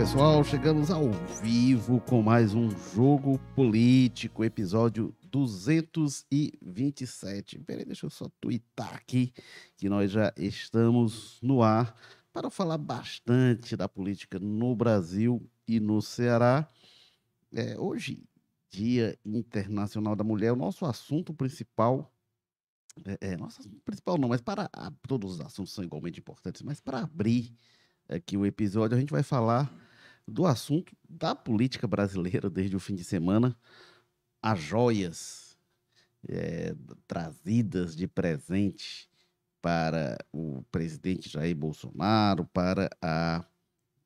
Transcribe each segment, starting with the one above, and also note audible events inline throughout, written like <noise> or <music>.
Pessoal, chegamos ao vivo com mais um Jogo Político, episódio 227. Peraí, deixa eu só twittar aqui que nós já estamos no ar para falar bastante da política no Brasil e no Ceará. É, hoje, Dia Internacional da Mulher, o nosso assunto principal é, é assunto principal não, mas para todos os assuntos são igualmente importantes, mas para abrir aqui o episódio, a gente vai falar do assunto da política brasileira desde o fim de semana, as joias é, trazidas de presente para o presidente Jair Bolsonaro, para a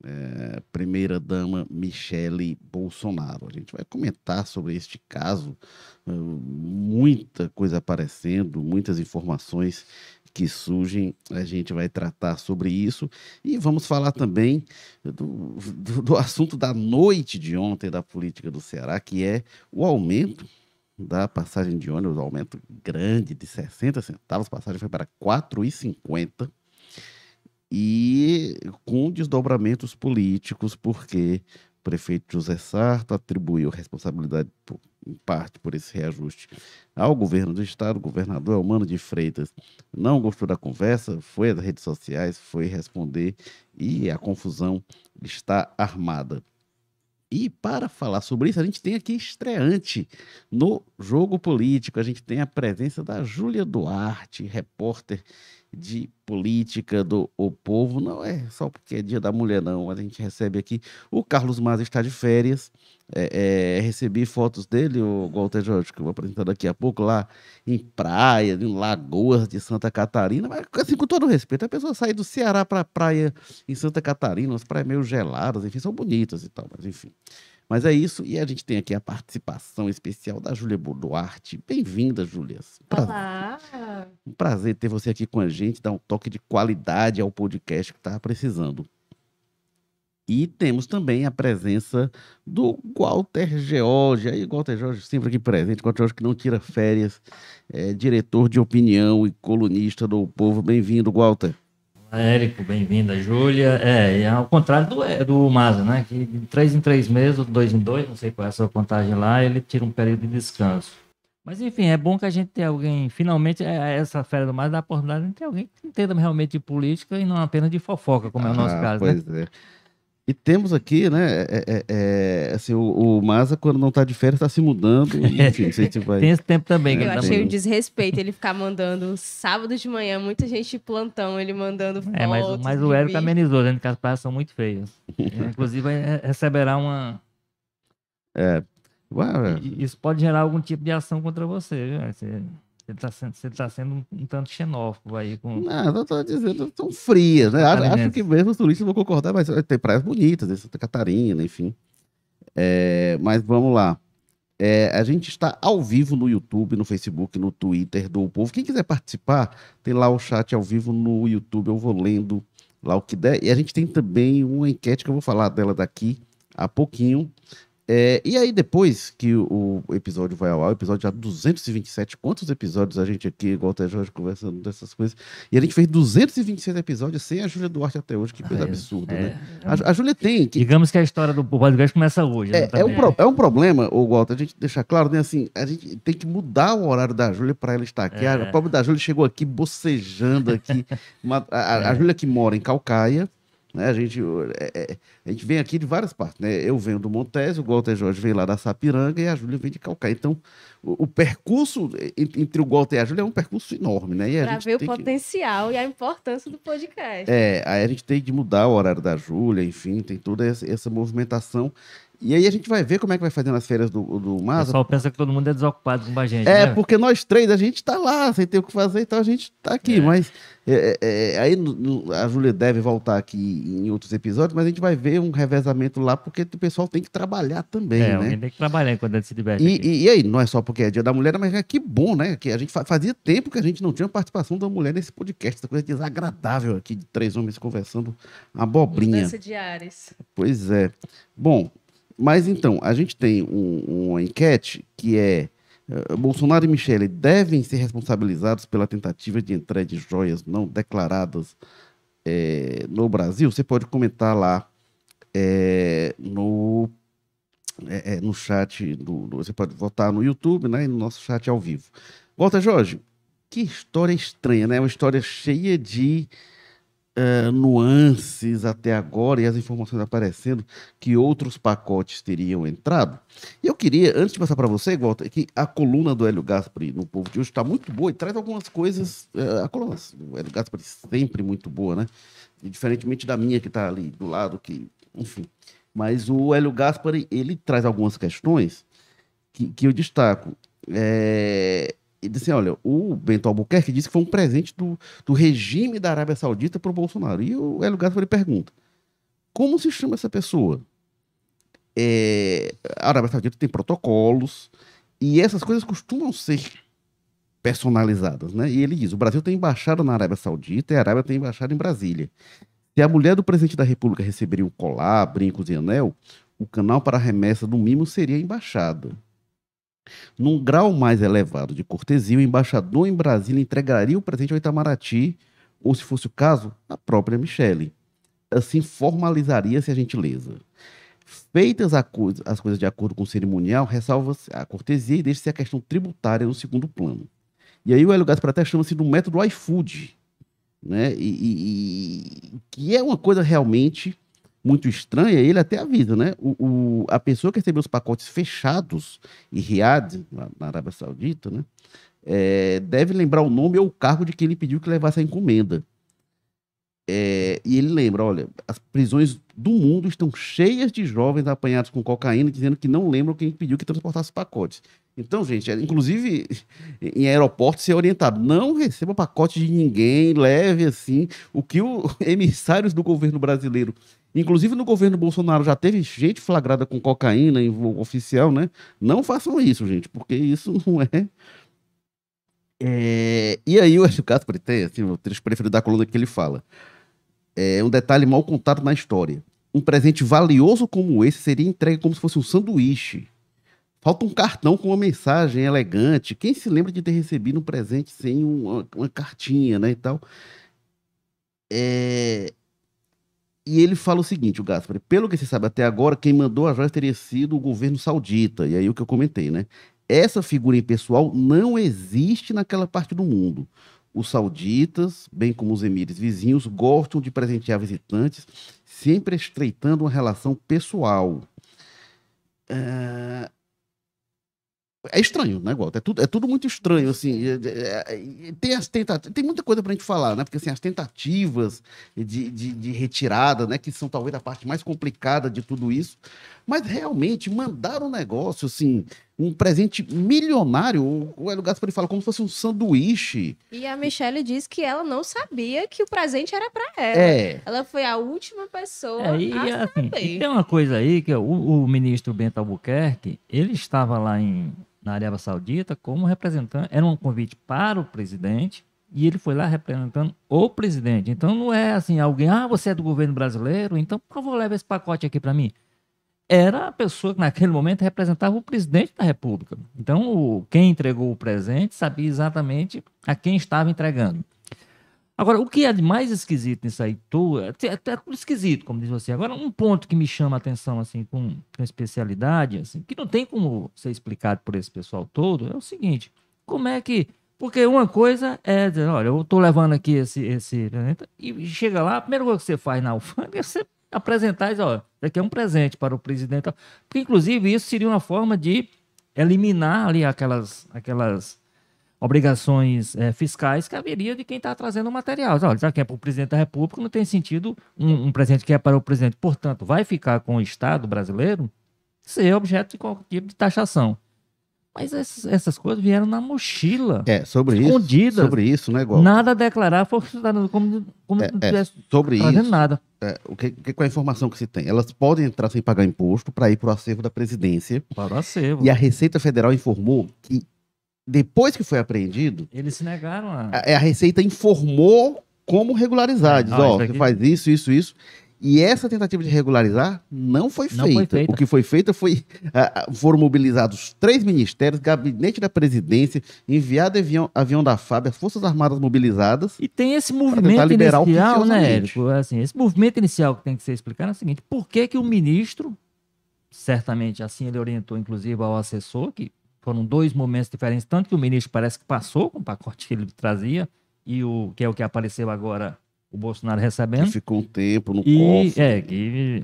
é, primeira-dama Michele Bolsonaro. A gente vai comentar sobre este caso, muita coisa aparecendo, muitas informações que surgem, a gente vai tratar sobre isso. E vamos falar também do, do, do assunto da noite de ontem da política do Ceará, que é o aumento da passagem de ônibus, aumento grande de 60 centavos, a passagem foi para 4,50 e com desdobramentos políticos, porque prefeito José Sarto atribuiu responsabilidade por, em parte por esse reajuste ao governo do estado, o governador Elmano de Freitas não gostou da conversa, foi às redes sociais, foi responder e a confusão está armada. E para falar sobre isso, a gente tem aqui estreante no jogo político. A gente tem a presença da Júlia Duarte, repórter de política do O Povo. Não é só porque é dia da mulher, não. A gente recebe aqui. O Carlos Maza está de férias. É, é, recebi fotos dele, o Walter Jorge, que eu vou apresentar daqui a pouco, lá em praia, em lagoas de Santa Catarina. Mas, assim, com todo respeito, a pessoa sair do Ceará para a praia em Santa Catarina, umas praias meio geladas, enfim, são bonitas e tal, mas enfim. Mas é isso, e a gente tem aqui a participação especial da Júlia Duarte. Bem-vinda, Júlia. Olá! Um prazer ter você aqui com a gente, dar um toque de qualidade ao podcast que estava precisando. E temos também a presença do Walter George. Aí, Walter George sempre aqui presente, Walter George que não tira férias, é diretor de opinião e colunista do Povo. Bem-vindo, Walter. Érico, bem-vinda, Júlia. É, é ao contrário do, é, do Maza, né? Que de três em três meses, dois em dois, não sei qual é a sua contagem lá, ele tira um período de descanso. Mas enfim, é bom que a gente tenha alguém, finalmente, é, é essa férias do Maza dá a oportunidade de ter alguém que entenda realmente de política e não apenas de fofoca, como é o nosso ah, caso. Pois né? é. E temos aqui, né, é, é, é, assim, o, o Maza, quando não está de férias, está se mudando. <laughs> Enfim, a gente vai... Tem esse tempo também. Eu tá achei um desrespeito ele ficar mandando sábado de manhã, muita gente de plantão, ele mandando fotos. É, mas, mas o Érico amenizou, dizendo que as praias são muito feias. <laughs> Inclusive, receberá uma... É. Ué, Isso pode gerar algum tipo de ação contra você, viu? Você... Você está sendo, você tá sendo um, um, tanto xenófobo aí. Com... Não, eu estou dizendo, são frias, né? Acho, que mesmo os turistas vão concordar, mas tem praias bonitas, em Santa Catarina, enfim. É, mas vamos lá. É, a gente está ao vivo no YouTube, no Facebook, no Twitter do Povo. Quem quiser participar, tem lá o chat ao vivo no YouTube, eu vou lendo lá o que der. E a gente tem também uma enquete que eu vou falar dela daqui a pouquinho. É, e aí, depois que o, o, episódio vai ao ar, o episódio já 227, quantos episódios a gente aqui, igual até Jorge, conversando dessas coisas, e a gente fez 226 episódios sem a Júlia Duarte até hoje, que coisa é, absurda, é, né? A, a Júlia tem. Que... Digamos que a história do podcast começa hoje. Né, é, é, um pro, é um problema, o Walter, a gente deixar claro, né? Assim, a gente tem que mudar o horário da Júlia para ela estar aqui. A pobre da Júlia chegou aqui bocejando aqui. <laughs> Uma, a, a Júlia que mora em Calcaia. Né? A, gente, é, é, a gente vem aqui de várias partes. Né? Eu venho do Montese, o Walter Jorge vem lá da Sapiranga e a Júlia vem de Calcaia. Então, o, o percurso entre o Walter e a Júlia é um percurso enorme. Né? Para ver o potencial que... e a importância do podcast. É, aí a gente tem de mudar o horário da Júlia, enfim, tem toda essa, essa movimentação. E aí a gente vai ver como é que vai fazer nas férias do, do Maza. O pessoal pensa que todo mundo é desocupado com a gente. É, né? porque nós três, a gente tá lá, sem ter o que fazer, então a gente tá aqui. É. Mas é, é, é aí no, a Júlia deve voltar aqui em outros episódios, mas a gente vai ver um revezamento lá, porque o pessoal tem que trabalhar também, é, né? tem que trabalhar enquanto a gente se diverte. E, e, e, aí, não é só porque é dia da mulher, mas é que bom, né? Que a gente fazia tempo que a gente não tinha participação da mulher nesse podcast, essa coisa desagradável aqui de três homens conversando abobrinha. Mudança de ares. Pois é. Bom, mas então, a gente tem um, uma enquete que é uh, Bolsonaro e Michele devem ser responsabilizados pela tentativa de entrega de joias não declaradas é, no Brasil? Você pode comentar lá é, no, é, no chat, do, do- você pode votar no YouTube, né? E no nosso chat ao vivo. Volta, Jorge. Que história estranha, né? Uma história cheia de eh, nuances até agora e as informações aparecendo que outros pacotes teriam entrado. E eu queria, antes de passar para você, Walter, que a coluna do Hélio Gaspari no Povo de hoje está muito boa e traz algumas coisas. eh, a coluna do Hélio Gaspari sempre muito boa, né? E diferentemente da minha que está ali do lado, que, enfim. Mas o Hélio Gaspari, ele traz algumas questões que, que eu destaco. É, ele disse assim, olha, o Bento Albuquerque disse que foi um presente do, do regime da Arábia Saudita para o Bolsonaro. E o Hélio Gaspari pergunta, como se chama essa pessoa? É, a Arábia Saudita tem protocolos e essas coisas costumam ser personalizadas, né? E ele diz, o Brasil tem embaixada na Arábia Saudita e a Arábia tem embaixada em Brasília. Se a mulher do presidente da República receberia um colar, brincos e anel, o canal para remessa do mimo seria a embaixada. Num grau mais elevado de cortesia, o embaixador em Brasília entregaria o presente ao Itamaraty, ou, se fosse o caso, à própria Michele. Assim formalizaria-se a gentileza. Feitas as coisas de acordo com o cerimonial, ressalva-se a cortesia e deixa-se a questão tributária no segundo plano. E aí o Hélio Gaspar chama-se do método iFood, né? E, e- e- que é uma coisa realmente muito estranha, ele até avisa, né? O, o- a pessoa que recebeu os pacotes fechados em Riad, na Arábia Saudita, né? é, deve lembrar o nome ou o cargo de quem ele pediu que levasse a encomenda. É, e ele lembra, olha, as prisões do mundo estão cheias de jovens apanhados com cocaína, dizendo que não lembram quem pediu que transportasse pacotes. Então, gente, é, inclusive em aeroporto ser orientado, não receba pacote de ninguém, leve assim, o que os <laughs> emissários do governo brasileiro Inclusive no governo Bolsonaro já teve gente flagrada com cocaína em voo oficial, né? Não façam isso, gente, porque isso <laughs> não é. É, E aí o Hélio Gaspari tem, assim, o trecho preferido da coluna que ele fala. É um detalhe mal contado na história. Um presente valioso como esse seria entregue como se fosse um sanduíche. Falta um cartão com uma mensagem elegante. Quem se lembra de ter recebido um presente sem uma, uma cartinha, né, e tal? É, e ele fala o seguinte, o Gaspar, pelo que se sabe até agora, quem mandou a joia teria sido o governo saudita. E aí o que eu comentei, né? Essa figura impessoal não existe naquela parte do mundo. Os sauditas, bem como os emires vizinhos, gostam de presentear visitantes, sempre estreitando uma relação pessoal. É, é estranho, né, Walter? É tudo, é tudo muito estranho, assim. é- é- é- tem, as tentativas, tem muita coisa pra gente falar, né? Porque assim, as tentativas de, de, de retirada, né? Que são talvez a parte mais complicada de tudo isso. Mas realmente mandar um negócio, assim, um presente milionário, o- Hélio Gaspari fala como se fosse um sanduíche. E a Michelle diz que ela não sabia que o presente era pra ela. É. Ela foi a última pessoa É, e, a assim, saber. e tem uma coisa aí que o, o ministro Bento Albuquerque, ele estava lá em, na Arábia Saudita como representante, era um convite para o presidente, e ele foi lá representando o presidente. Então não é assim, alguém, ah, você é do governo brasileiro, então por favor, leva esse pacote aqui para mim. Era a pessoa que naquele momento representava o presidente da República. Então, o- quem entregou o presente sabia exatamente a quem estava entregando. Agora, o que é de mais esquisito nisso aí, tu, é, é, tudo esquisito, como diz você. Agora, um ponto que me chama a atenção, assim, com, com especialidade, assim, que não tem como ser explicado por esse pessoal todo, é o seguinte: como é que. Porque uma coisa é dizer, olha, eu estou levando aqui esse, esse. E chega lá, a primeira coisa que você faz na alfândega <laughs> é você apresentar e dizer, olha, aqui é um presente para o presidente. Porque, inclusive, isso seria uma forma de eliminar ali aquelas. aquelas obrigações eh, fiscais que haveria de quem está trazendo o material. Olha, já que é para o presidente da República, não tem sentido um, um presente que é para o presidente. Portanto, vai ficar com o Estado brasileiro ser objeto de qualquer tipo de taxação. Mas essas, essas coisas vieram na mochila. É, sobre isso. é Escondidas. Sobre isso, né, Walter? Nada a declarar, foi como, como É, não é, tivesse Sobre fazendo isso. nada. é, o que, que- qual é a informação que se tem? Elas podem entrar sem pagar imposto para ir para o acervo da presidência. Para o acervo. E a Receita Federal informou que depois que foi apreendido, Eles se negaram a. a, a Receita informou como regularizar. Diz, ó, você aqui- faz isso, isso, isso. E essa tentativa de regularizar não foi, Não feita. foi feita. O que foi feito foi. ah, foram mobilizados três ministérios, gabinete da presidência, enviado avião, avião da FAB, as Forças Armadas mobilizadas. E tem esse movimento inicial, né. Érico? Assim, esse movimento inicial que tem que ser explicado é o seguinte: por que, que o ministro, certamente assim ele orientou, inclusive, ao assessor, que foram dois momentos diferentes, tanto que o ministro parece que passou com o pacote que ele trazia, e o que é o que apareceu agora, o Bolsonaro Que recebendo. ficou um tempo no E, cofre. é, que,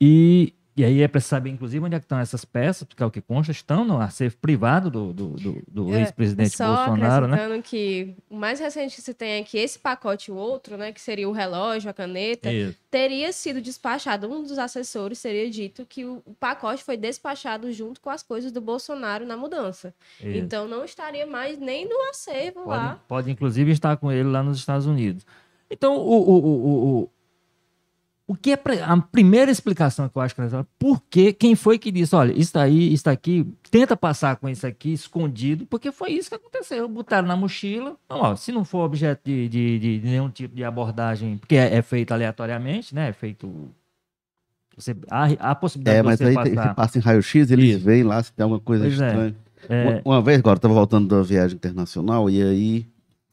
e, e aí é para saber, inclusive, onde é que estão essas peças, porque é o que consta, estão no acervo privado do, do, do- do É, ex-presidente Bolsonaro, né? que o mais recente que se tem é que esse pacote e o outro, né, que seria o relógio, a caneta, Isso. teria sido despachado. Um dos assessores teria dito que o o pacote foi despachado junto com as coisas do Bolsonaro na mudança. isso. Então não estaria mais nem no acervo Pode, lá. pode, inclusive, estar com ele lá nos Estados Unidos. Então, o, o, o, o, o, que é a primeira explicação que eu acho que é por que, quem foi que disse, olha, isso aí, isso aqui, tenta passar com isso aqui escondido, porque foi isso que aconteceu. Botaram na mochila, então, ó, se não for objeto de, de, de- nenhum tipo de abordagem, porque é, é feito aleatoriamente, né? É feito. Você, há, há a possibilidade É, de mas aí passar. passa em raio-x, eles Isso. veem lá se tem alguma coisa Pois é. estranha. É, Uma, uma vez, agora, eu tava voltando da viagem internacional e aí,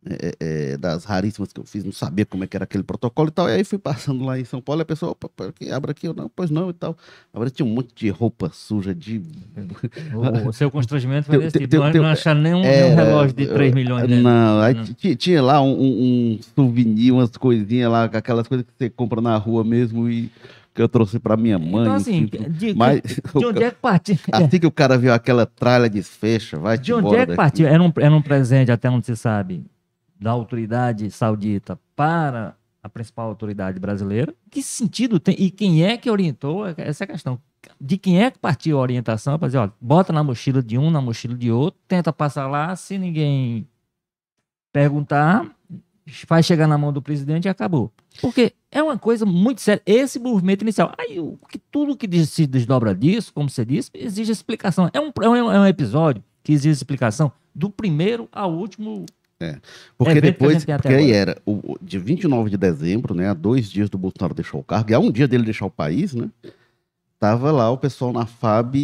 é, é, das raríssimas que eu fiz, não sabia como é que era aquele protocolo e tal. E aí fui passando lá em São Paulo e a pessoa, opa, abre aqui, eu não, pois não e tal. Agora tinha um monte de roupa suja de. o, o seu constrangimento foi desse tipo. Não, acharam nenhum, nenhum É, relógio de 3 milhões dentro. Não, aí Não. ti- tinha lá um, um- souvenir, umas coisinhas lá, aquelas coisas que você compra na rua mesmo e que eu trouxe pra minha mãe. Então, assim, de, mas de <laughs> onde é que partiu? assim que o cara viu aquela tralha desfecha, vai De onde é que partiu? Era um, era um presente, até onde se sabe, da autoridade saudita para a principal autoridade brasileira? Que sentido tem? E quem é que orientou? Essa é a questão. De quem é que partiu a orientação para dizer, ó, bota na mochila de um, na mochila de outro, tenta passar lá, se ninguém perguntar, vai chegar na mão do presidente e acabou. Porque é uma coisa muito séria. Esse movimento inicial. Aí, o que, tudo que se desdobra disso, como você disse, exige explicação. É um, é um, é um episódio que exige explicação do primeiro ao último. Porque evento que a depois, porque aí agora. era o, de 29 de dezembro, né, a dois dias do Bolsonaro deixar o cargo, e a um dia dele deixar o país, né, tava lá o pessoal na FAB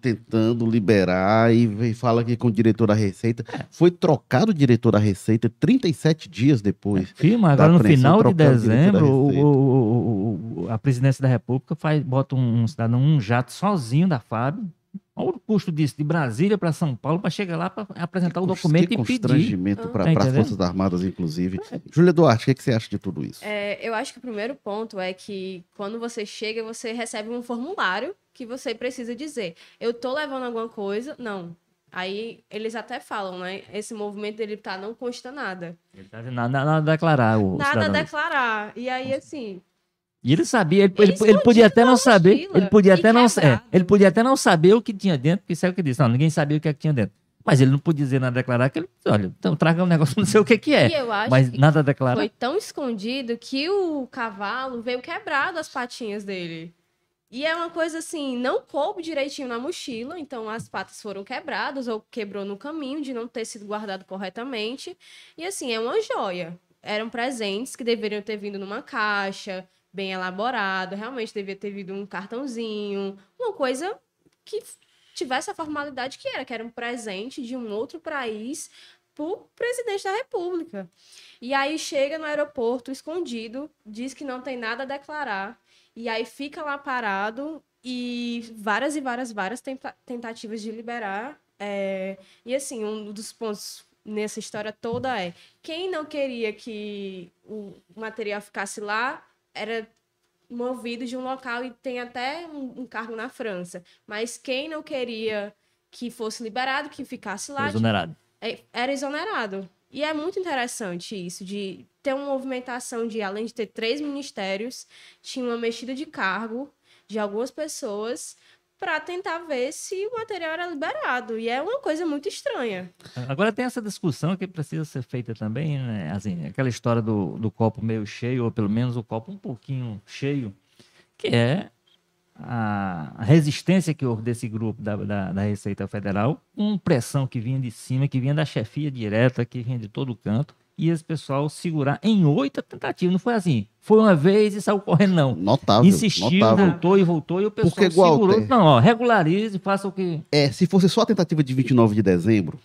tentando liberar e, e fala aqui com o diretor da Receita. É. Foi trocado o diretor da Receita 37 dias depois. Firma, agora no final de dezembro, o- o- o- a presidência da República faz, bota um, um cidadão, um jato sozinho da FAB. Olha o custo disso, de Brasília para São Paulo, para chegar lá para apresentar o Que documento que e pedir. constrangimento para Tá as? Forças Armadas, inclusive. Júlia Duarte, o que, que você acha de tudo isso? É, eu acho que o primeiro ponto é que quando você chega, você recebe um formulário que você precisa dizer. Eu tô levando alguma coisa? Não. Aí eles até falam, né? Esse movimento dele tá, não consta nada. Ele tá dizendo Nada, nada a declarar. O Nada a declarar. E aí, assim, E ele sabia, ele, Ele ele- podia até não saber, ele podia e até não, é, ele podia até não saber o que tinha dentro, porque isso é o que disse. Não, ninguém sabia o que, é que tinha dentro. Mas ele não podia dizer nada a declarar que ele, olha, então traga um negócio, <laughs> não sei o que que e é. eu acho Mas que nada a declarar. foi tão escondido que o cavalo veio quebrado as patinhas dele. E é uma coisa assim, não coube direitinho na mochila, então as patas foram quebradas ou quebrou no caminho de não ter sido guardado corretamente. E assim, é uma joia. Eram presentes que deveriam ter vindo numa caixa, bem elaborado, realmente devia ter vindo um cartãozinho, uma coisa que tivesse a formalidade que era, que era um presente de um outro país pro presidente da República. E aí chega no aeroporto escondido, diz que não tem nada a declarar, e aí fica lá parado e várias e várias, várias tenta- tentativas de liberar. é, E assim, um dos pontos nessa história toda é quem não queria que o material ficasse lá era movido de um local e tem até um, um cargo na França. Mas quem não queria que fosse liberado, que ficasse lá, Exonerado. é, era exonerado. E é muito interessante isso, de ter uma movimentação de, além de ter três ministérios, tinha uma mexida de cargo de algumas pessoas para tentar ver se o material era liberado. E é uma coisa muito estranha. Agora tem essa discussão que precisa ser feita também, né? Assim, aquela história do, do copo meio cheio, ou pelo menos o copo um pouquinho cheio, que é a resistência que houve desse grupo da, da, da Receita Federal, com pressão que vinha de cima, que vinha da chefia direta, que vinha de todo canto, e esse pessoal segurar em oito tentativas. Não foi assim, foi uma vez e saiu correndo, não. Notável. Insistiu, notável. voltou e voltou, e o pessoal Porque, segurou. Walter- Não, ó, regularize, faça o que. É, se fosse só a tentativa de 29 de dezembro,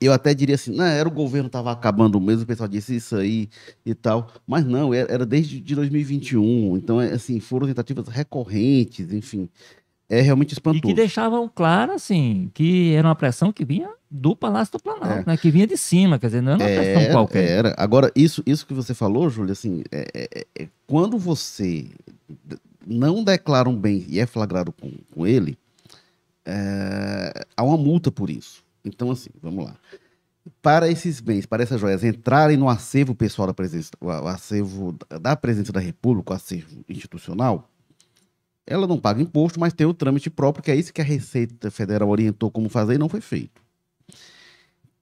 eu até diria assim, não, era o governo estava acabando mesmo, o pessoal disse isso aí e tal. Mas não, era, era desde de 2021. Então, é, assim, foram tentativas recorrentes, enfim. É realmente E espantoso. que deixavam claro, assim, que era uma pressão que vinha do Palácio do Planalto, né? Que vinha de cima, quer dizer, não era uma pressão qualquer. era. Agora, isso, isso que você falou, Júlia, assim, é, é- é- quando você não declara um bem e é flagrado com, com ele, é, há uma multa por isso. Então, assim, vamos lá. Para esses bens, para essas joias entrarem no acervo pessoal da presidência, o acervo da- da presidência da República, o acervo institucional, ela não paga imposto, mas tem o trâmite próprio, que é isso que a Receita Federal orientou como fazer e não foi feito.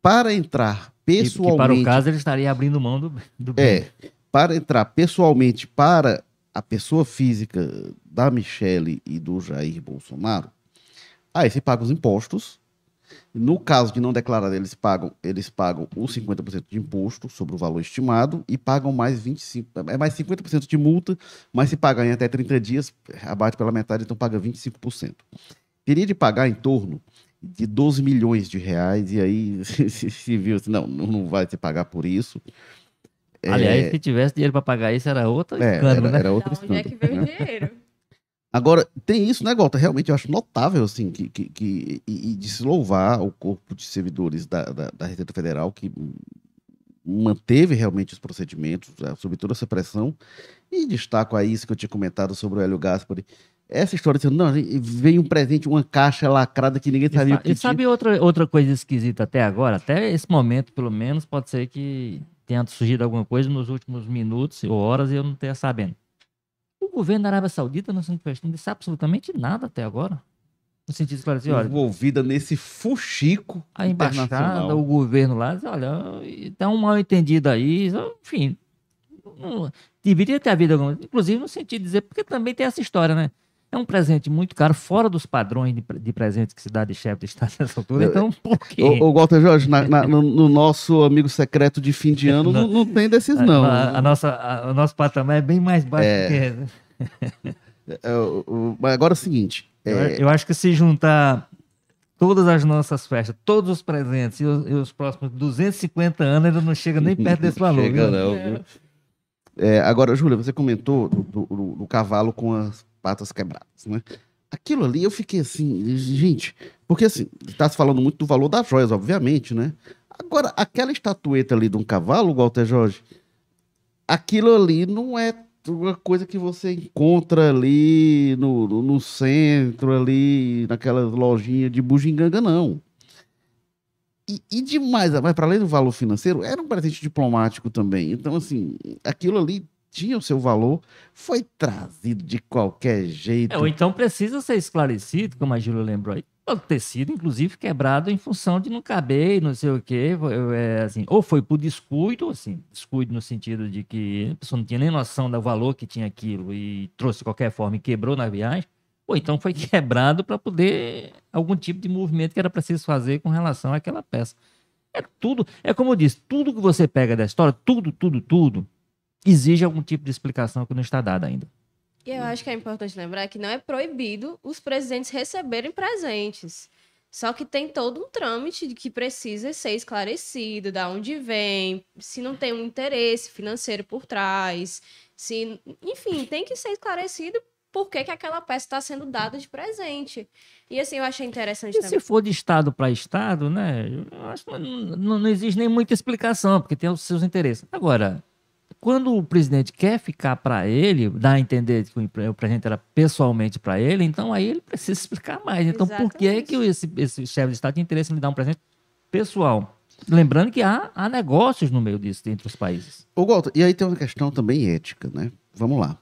Para entrar Que, que pessoalmente. para o caso ele estaria abrindo mão do, do bem. É, para entrar pessoalmente para a pessoa física da Michele e do Jair Bolsonaro, aí se paga os impostos. No caso de não declarar, eles pagam, eles pagam os 50% de imposto sobre o valor estimado e pagam mais 25, é mais 50% de multa, mas se pagar em até 30 dias, abate pela metade, então paga 25%. Teria de pagar em torno de 12 milhões de reais, e aí <laughs> se, se, viu assim, não, não vai se pagar por isso. Aliás, se tivesse dinheiro para pagar isso, era outro É, escândalo, era, né? era outro Da onde é que veio o né? dinheiro? <laughs> Agora, tem isso, né, Golta? Realmente eu acho notável, assim, que, que, que- e, e de se louvar o corpo de servidores da, da, da Receita Federal, que manteve realmente os procedimentos, né, sob toda essa pressão, e destaco aí isso que eu tinha comentado sobre o Hélio Gaspari. Essa história de não, veio um presente, uma caixa lacrada que ninguém E, sabia o sa- que e sabe outra, outra coisa esquisita até agora? Até esse momento, pelo menos, pode ser que tenha surgido alguma coisa nos últimos minutos ou horas e eu não tenha sabendo. O governo da Arábia Saudita não se não disse absolutamente nada até agora. No sentido de esclarecer, olha, envolvida nesse fuxico a embaixada, o governo lá, diz, olha, tá um mal entendido aí, enfim. não- deveria ter havido alguma inclusive no sentido de dizer, porque também tem essa história, né? É um presente muito caro, fora dos padrões de, de presentes que se dá de chefe de Estado nessa altura. Então, <laughs> por quê? Ô, ô Walter Jorge, na- na- no, no nosso amigo secreto de fim de <laughs> ano não, não tem desses, não. A, a nossa, a- o nosso patamar é bem mais baixo É. do que. <laughs> É, agora é o seguinte. Eu, é, eu acho que se juntar todas as nossas festas, todos os presentes e os, e os próximos 250 anos, ainda não chega nem perto desse <laughs> valor. Chega viu? não, viu? É, agora, Júlia, você comentou do, do- do- do cavalo com as patas quebradas, né? Aquilo ali eu fiquei assim, gente, porque assim, está se falando muito do valor das joias, obviamente, né? Agora, aquela estatueta ali de um cavalo, Walter Jorge, aquilo ali não é uma coisa que você encontra ali no, no, no centro, ali, naquelas lojinhas de bugiganga, não. E, e demais, mas para além do valor financeiro, era um presente diplomático também. Então, assim, aquilo ali tinha o seu valor, foi trazido de qualquer jeito. É, ou então precisa ser esclarecido, como a Júlia lembrou aí. Pode ter sido, inclusive, quebrado em função de não caber, não sei o quê. é, assim, ou foi por descuido, assim, descuido no sentido de que a pessoa não tinha nem noção do valor que tinha aquilo e trouxe de qualquer forma e quebrou na viagem. Ou então foi <laughs> quebrado para poder algum tipo de movimento que era preciso fazer com relação àquela peça. É tudo, é como eu disse, tudo que você pega da história, tudo, tudo, tudo, exige algum tipo de explicação que não está dada ainda. E eu acho que é importante lembrar que não é proibido os presidentes receberem presentes. Só que tem todo um trâmite de que precisa ser esclarecido, da onde vem, se não tem um interesse financeiro por trás, se, enfim, tem que ser esclarecido por que, que aquela peça está sendo dada de presente. E assim, eu achei interessante E também. se for de estado para estado, né? Eu acho que não, não, não existe nem muita explicação, porque tem os seus interesses. Agora, quando o presidente quer ficar para ele, dá a entender que o presente era pessoalmente para ele, então aí ele precisa explicar mais. Então, por que, é que esse, esse chefe de estado tem interesse em lhe dar um presente pessoal? Lembrando que há, há negócios no meio disso entre os países. Ô, Walter, e aí tem uma questão também ética, né? Vamos lá.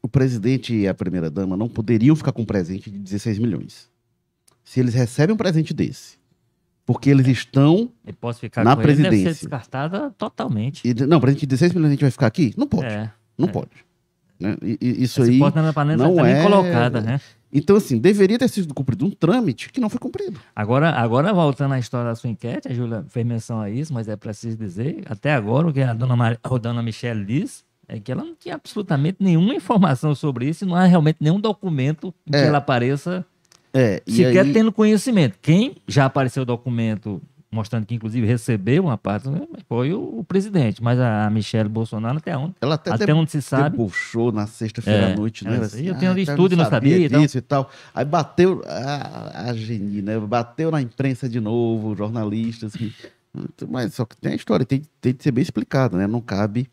O presidente e a primeira-dama não poderiam ficar com um presente de 16 milhões. Se eles recebem um presente desse, porque eles estão. Na ele, deve ser presidência. descartada totalmente. e- não, presente de 16 milhões a gente vai ficar aqui? Não pode. É. Não é. pode. né? E- e- isso Essa aí. não é tá é- colocada, né? Então, assim, deveria ter sido cumprido um trâmite que não foi cumprido. Agora, agora voltando à história da sua enquete, a Júlia fez menção a isso, mas é preciso dizer, até agora, o que a dona, Mar... a dona Michelle disse é que ela não tinha absolutamente nenhuma informação sobre isso e não há realmente nenhum documento É. que ela apareça É, sequer aí, tendo conhecimento. Quem já apareceu documento mostrando que, inclusive, recebeu uma parte né, foi o, o presidente, mas a Michelle Bolsonaro, até onde, ela até, até onde se sabe, debochou na sexta-feira É, à noite, ela né? disse, "Eu tenho estudo e não sabia e tal." disso e tal. Aí bateu a, a Geni, né? Bateu na imprensa de novo, jornalistas. Que... Mas só que tem a história, tem, tem de ser bem explicada, né? Não cabe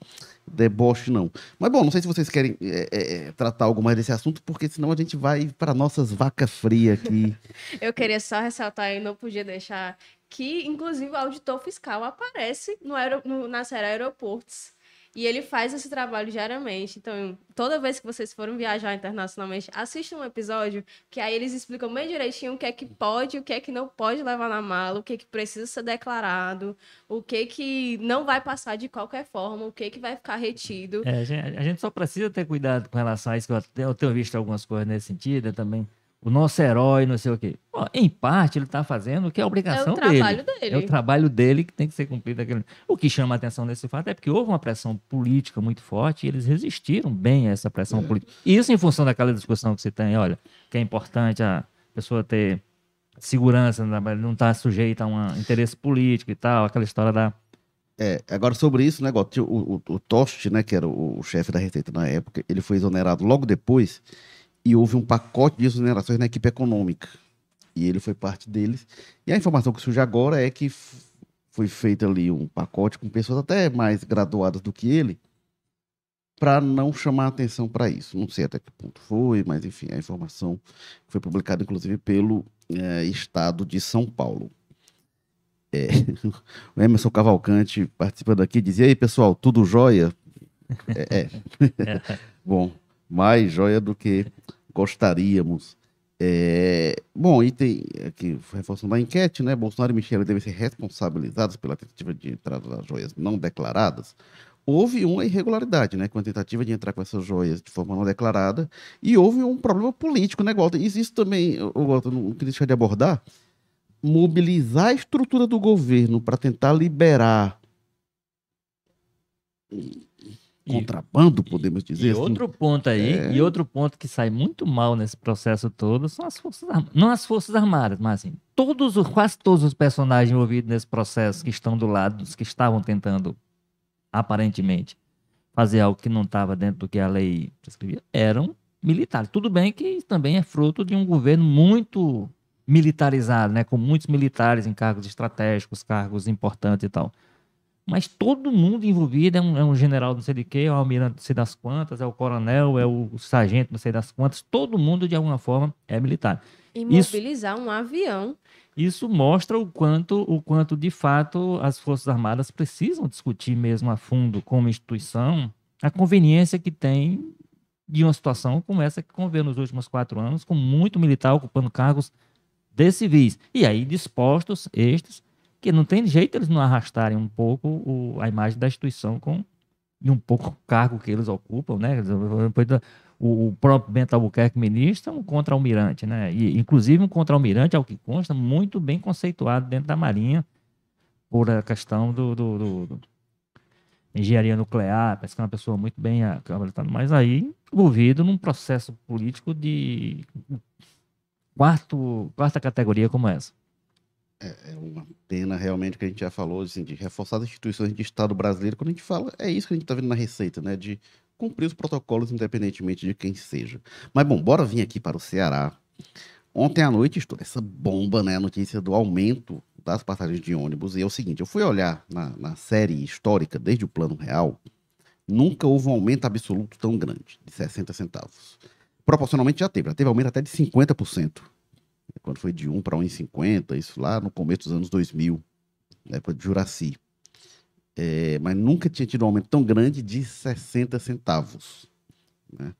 deboche, não. Mas bom, não sei se vocês querem é, é, é, tratar algo mais desse assunto, porque senão a gente vai para nossas vacas frias aqui. <laughs> Eu queria só ressaltar e não podia deixar que, inclusive, o auditor fiscal aparece no aero, no, na série Aeroportos. E ele faz esse trabalho diariamente. Então, toda vez que vocês forem viajar internacionalmente, assistam um episódio que aí eles explicam bem direitinho o que é que pode o que é que não pode levar na mala, o que é que precisa ser declarado, o que que não vai passar de qualquer forma, o que que vai ficar retido. É, a gente, só precisa ter cuidado com relação a isso, eu, eu tenho visto algumas coisas nesse sentido, é também. O nosso herói, não sei o quê. Pô, em parte, ele está fazendo o que é É obrigação o trabalho dele. dele. É o trabalho dele que tem que ser cumprido. Aquele... O que chama a atenção nesse fato é porque houve uma pressão política muito forte e eles resistiram bem a essa pressão política. E isso em função daquela discussão que você tem, olha, que é importante a pessoa ter segurança, né, não estar sujeita a um interesse político e tal, aquela história da É, agora, sobre isso, né, Gotti, o, o, o Tost, né, que era o, o chefe da Receita na época, ele foi exonerado logo depois e houve um pacote de exonerações na equipe econômica. E ele foi parte deles. E a informação que surge agora é que foi feito ali um pacote com pessoas até mais graduadas do que ele para não chamar atenção para isso. Não sei até que ponto foi, mas enfim, a informação foi publicada inclusive pelo eh, Estado de São Paulo. É, <laughs> o Emerson Cavalcante participando aqui dizia: E aí, pessoal, tudo jóia? É, é. <laughs> Bom, mais jóia do que gostaríamos. É, bom, e tem aqui, reforçando a enquete, né? Bolsonaro e Michele devem ser responsabilizados pela tentativa de entrada das joias não declaradas. Houve uma irregularidade, né? Com a tentativa de entrar com essas joias de forma não declarada, e houve um problema político, né, Walter? Isso, isso também, eu não queria deixar de abordar. Mobilizar a estrutura do governo para tentar liberar contrabando, podemos dizer. E assim. outro ponto aí, É. e outro ponto que sai muito mal nesse processo todo são as Forças Armadas. Não as Forças Armadas, mas assim, todos, os- quase todos os personagens envolvidos nesse processo que estão do lado dos que estavam tentando, aparentemente, fazer algo que não estava dentro do que a lei prescrevia, eram militares. Tudo bem que também é fruto de um governo muito militarizado, né? com muitos militares em cargos estratégicos, cargos importantes e tal. Mas todo mundo envolvido é um, é um general não sei de quê, é o almirante não sei das quantas, é o coronel, é o sargento não sei das quantas. Todo mundo, de alguma forma, é militar. E Isso- mobilizar um avião. Isso mostra o quanto, o quanto, de fato, as Forças Armadas precisam discutir mesmo a fundo, como instituição, a conveniência que tem de uma situação como essa que conviveu nos últimos quatro anos, com muito militar ocupando cargos de civis. E aí dispostos estes, que não tem jeito eles não arrastarem um pouco o- a imagem da instituição com e um pouco o cargo que eles ocupam, né? O, o próprio Bento Albuquerque, ministro, é um contra-almirante, né? E, inclusive, um contra-almirante, ao que consta, muito bem conceituado dentro da Marinha, por a questão do, do- do- do engenharia nuclear, parece que é uma pessoa muito bem habilitada, mas aí envolvido num processo político de quarto, quarta categoria como essa. É uma pena realmente que a gente já falou assim, de reforçar as instituições de Estado brasileiro. Quando a gente fala, é isso que a gente está vendo na Receita, né? De cumprir os protocolos independentemente de quem seja. Mas bom, bora vir aqui para o Ceará. Ontem à noite estourou essa bomba, né? A notícia do aumento das passagens de ônibus. E é o seguinte: eu fui olhar na, na série histórica, desde o Plano Real, nunca houve um aumento absoluto tão grande, de 60 centavos. Proporcionalmente já teve, já teve aumento até de 50% quando foi de 1 para 1,50, isso lá no começo dos anos 2000, na época de Juraci. É, mas nunca tinha tido um aumento tão grande de 60 centavos. né?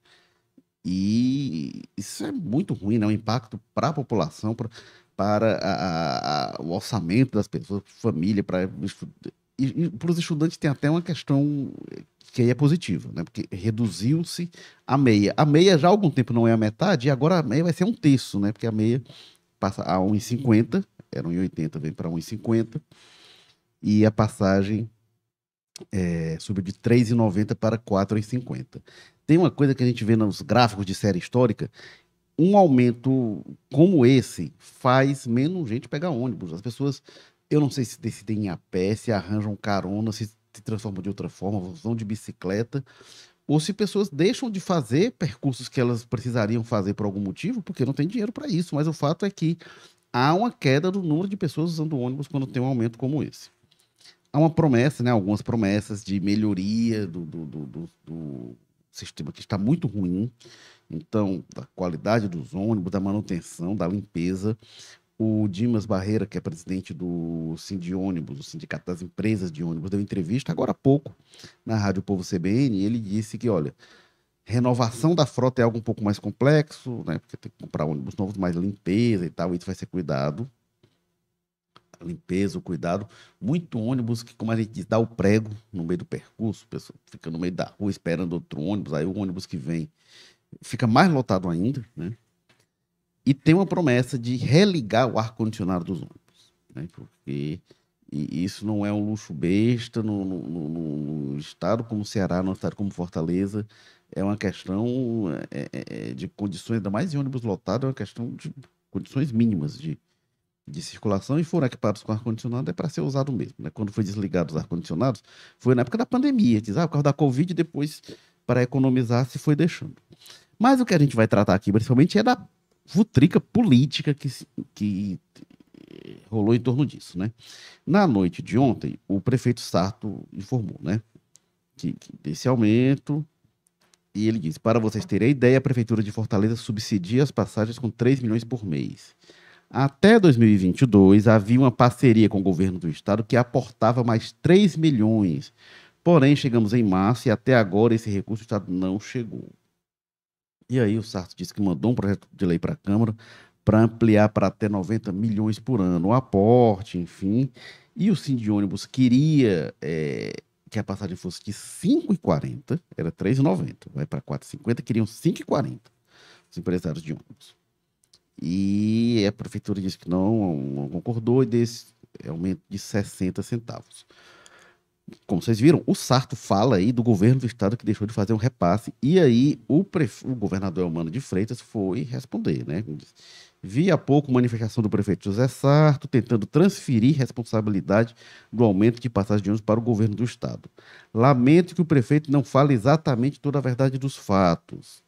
E isso é muito ruim, né? Impacto para a população, pra, para a- a- o orçamento das pessoas, família, para e, e para os estudantes tem até uma questão que aí é positiva, né? Porque reduziu-se a meia. A meia já há algum tempo não é a metade, e agora a meia vai ser um terço, né? Porque a meia passa a 1,50, era 1,80, vem para 1,50, e a passagem é, subiu de 3,90 para 4,50. Tem uma coisa que a gente vê nos gráficos de série histórica, um aumento como esse faz menos gente pegar ônibus. As pessoas, eu não sei se decidem ir a pé, se arranjam carona, se se transformam de outra forma, vão de bicicleta, ou se pessoas deixam de fazer percursos que elas precisariam fazer por algum motivo, porque não tem dinheiro para isso. Mas o fato é que há uma queda do número de pessoas usando ônibus quando tem um aumento como esse. Há uma promessa, né, algumas promessas de melhoria do, do, do, do sistema que está muito ruim. Então, da qualidade dos ônibus, da manutenção, da limpeza. O Dimas Barreira, que é presidente do Sindi Ônibus, o Sindicato das Empresas de Ônibus, deu entrevista agora há pouco na Rádio Povo CBN, e ele disse que, olha, renovação da frota é algo um pouco mais complexo, né? Porque tem que comprar ônibus novos, mais limpeza e tal, isso vai ser cuidado. A limpeza, o cuidado. Muito ônibus que, como a gente diz, dá o prego no meio do percurso, pessoa fica no meio da rua esperando outro ônibus, aí o ônibus que vem fica mais lotado ainda, né? E tem uma promessa de religar o ar-condicionado dos ônibus. Né? Porque isso não é um luxo besta no, no, no, no estado como Ceará, no estado como Fortaleza. É uma questão é, é, é de condições, ainda mais em ônibus lotado, é uma questão de condições mínimas de, de circulação. E foram equipados com ar-condicionado, é para ser usado mesmo. Né? Quando foi desligado os ar-condicionados, foi na época da pandemia. Diz, ah, por causa da Covid, depois, para economizar, se foi deixando. Mas o que a gente vai tratar aqui, principalmente, é da futrica política que, que rolou em torno disso, né? Na noite de ontem, o prefeito Sarto informou, né, que, que desse aumento e ele disse: para vocês terem a ideia, a prefeitura de Fortaleza subsidia as passagens com 3 milhões por mês. Até 2022, havia uma parceria com o governo do estado que aportava mais 3 milhões. Porém, chegamos em março e até agora esse recurso do estado não chegou. E aí o Sarto disse que mandou um projeto de lei para a Câmara para ampliar para até 90 milhões por ano o aporte, enfim. E o Sim de ônibus queria é, que a passagem fosse de 5,40, era 3,90, vai para 4,50, queriam 5,40 os empresários de ônibus. E a prefeitura disse que não, não concordou e desse aumento de 60 centavos como vocês viram, o Sarto fala aí do governo do estado que deixou de fazer um repasse, e aí o, pref... o governador Elmano de Freitas foi responder, né? Vi há pouco manifestação do prefeito José Sarto tentando transferir responsabilidade do aumento de passagem de ônibus para o governo do estado. Lamento que o prefeito não fale exatamente toda a verdade dos fatos.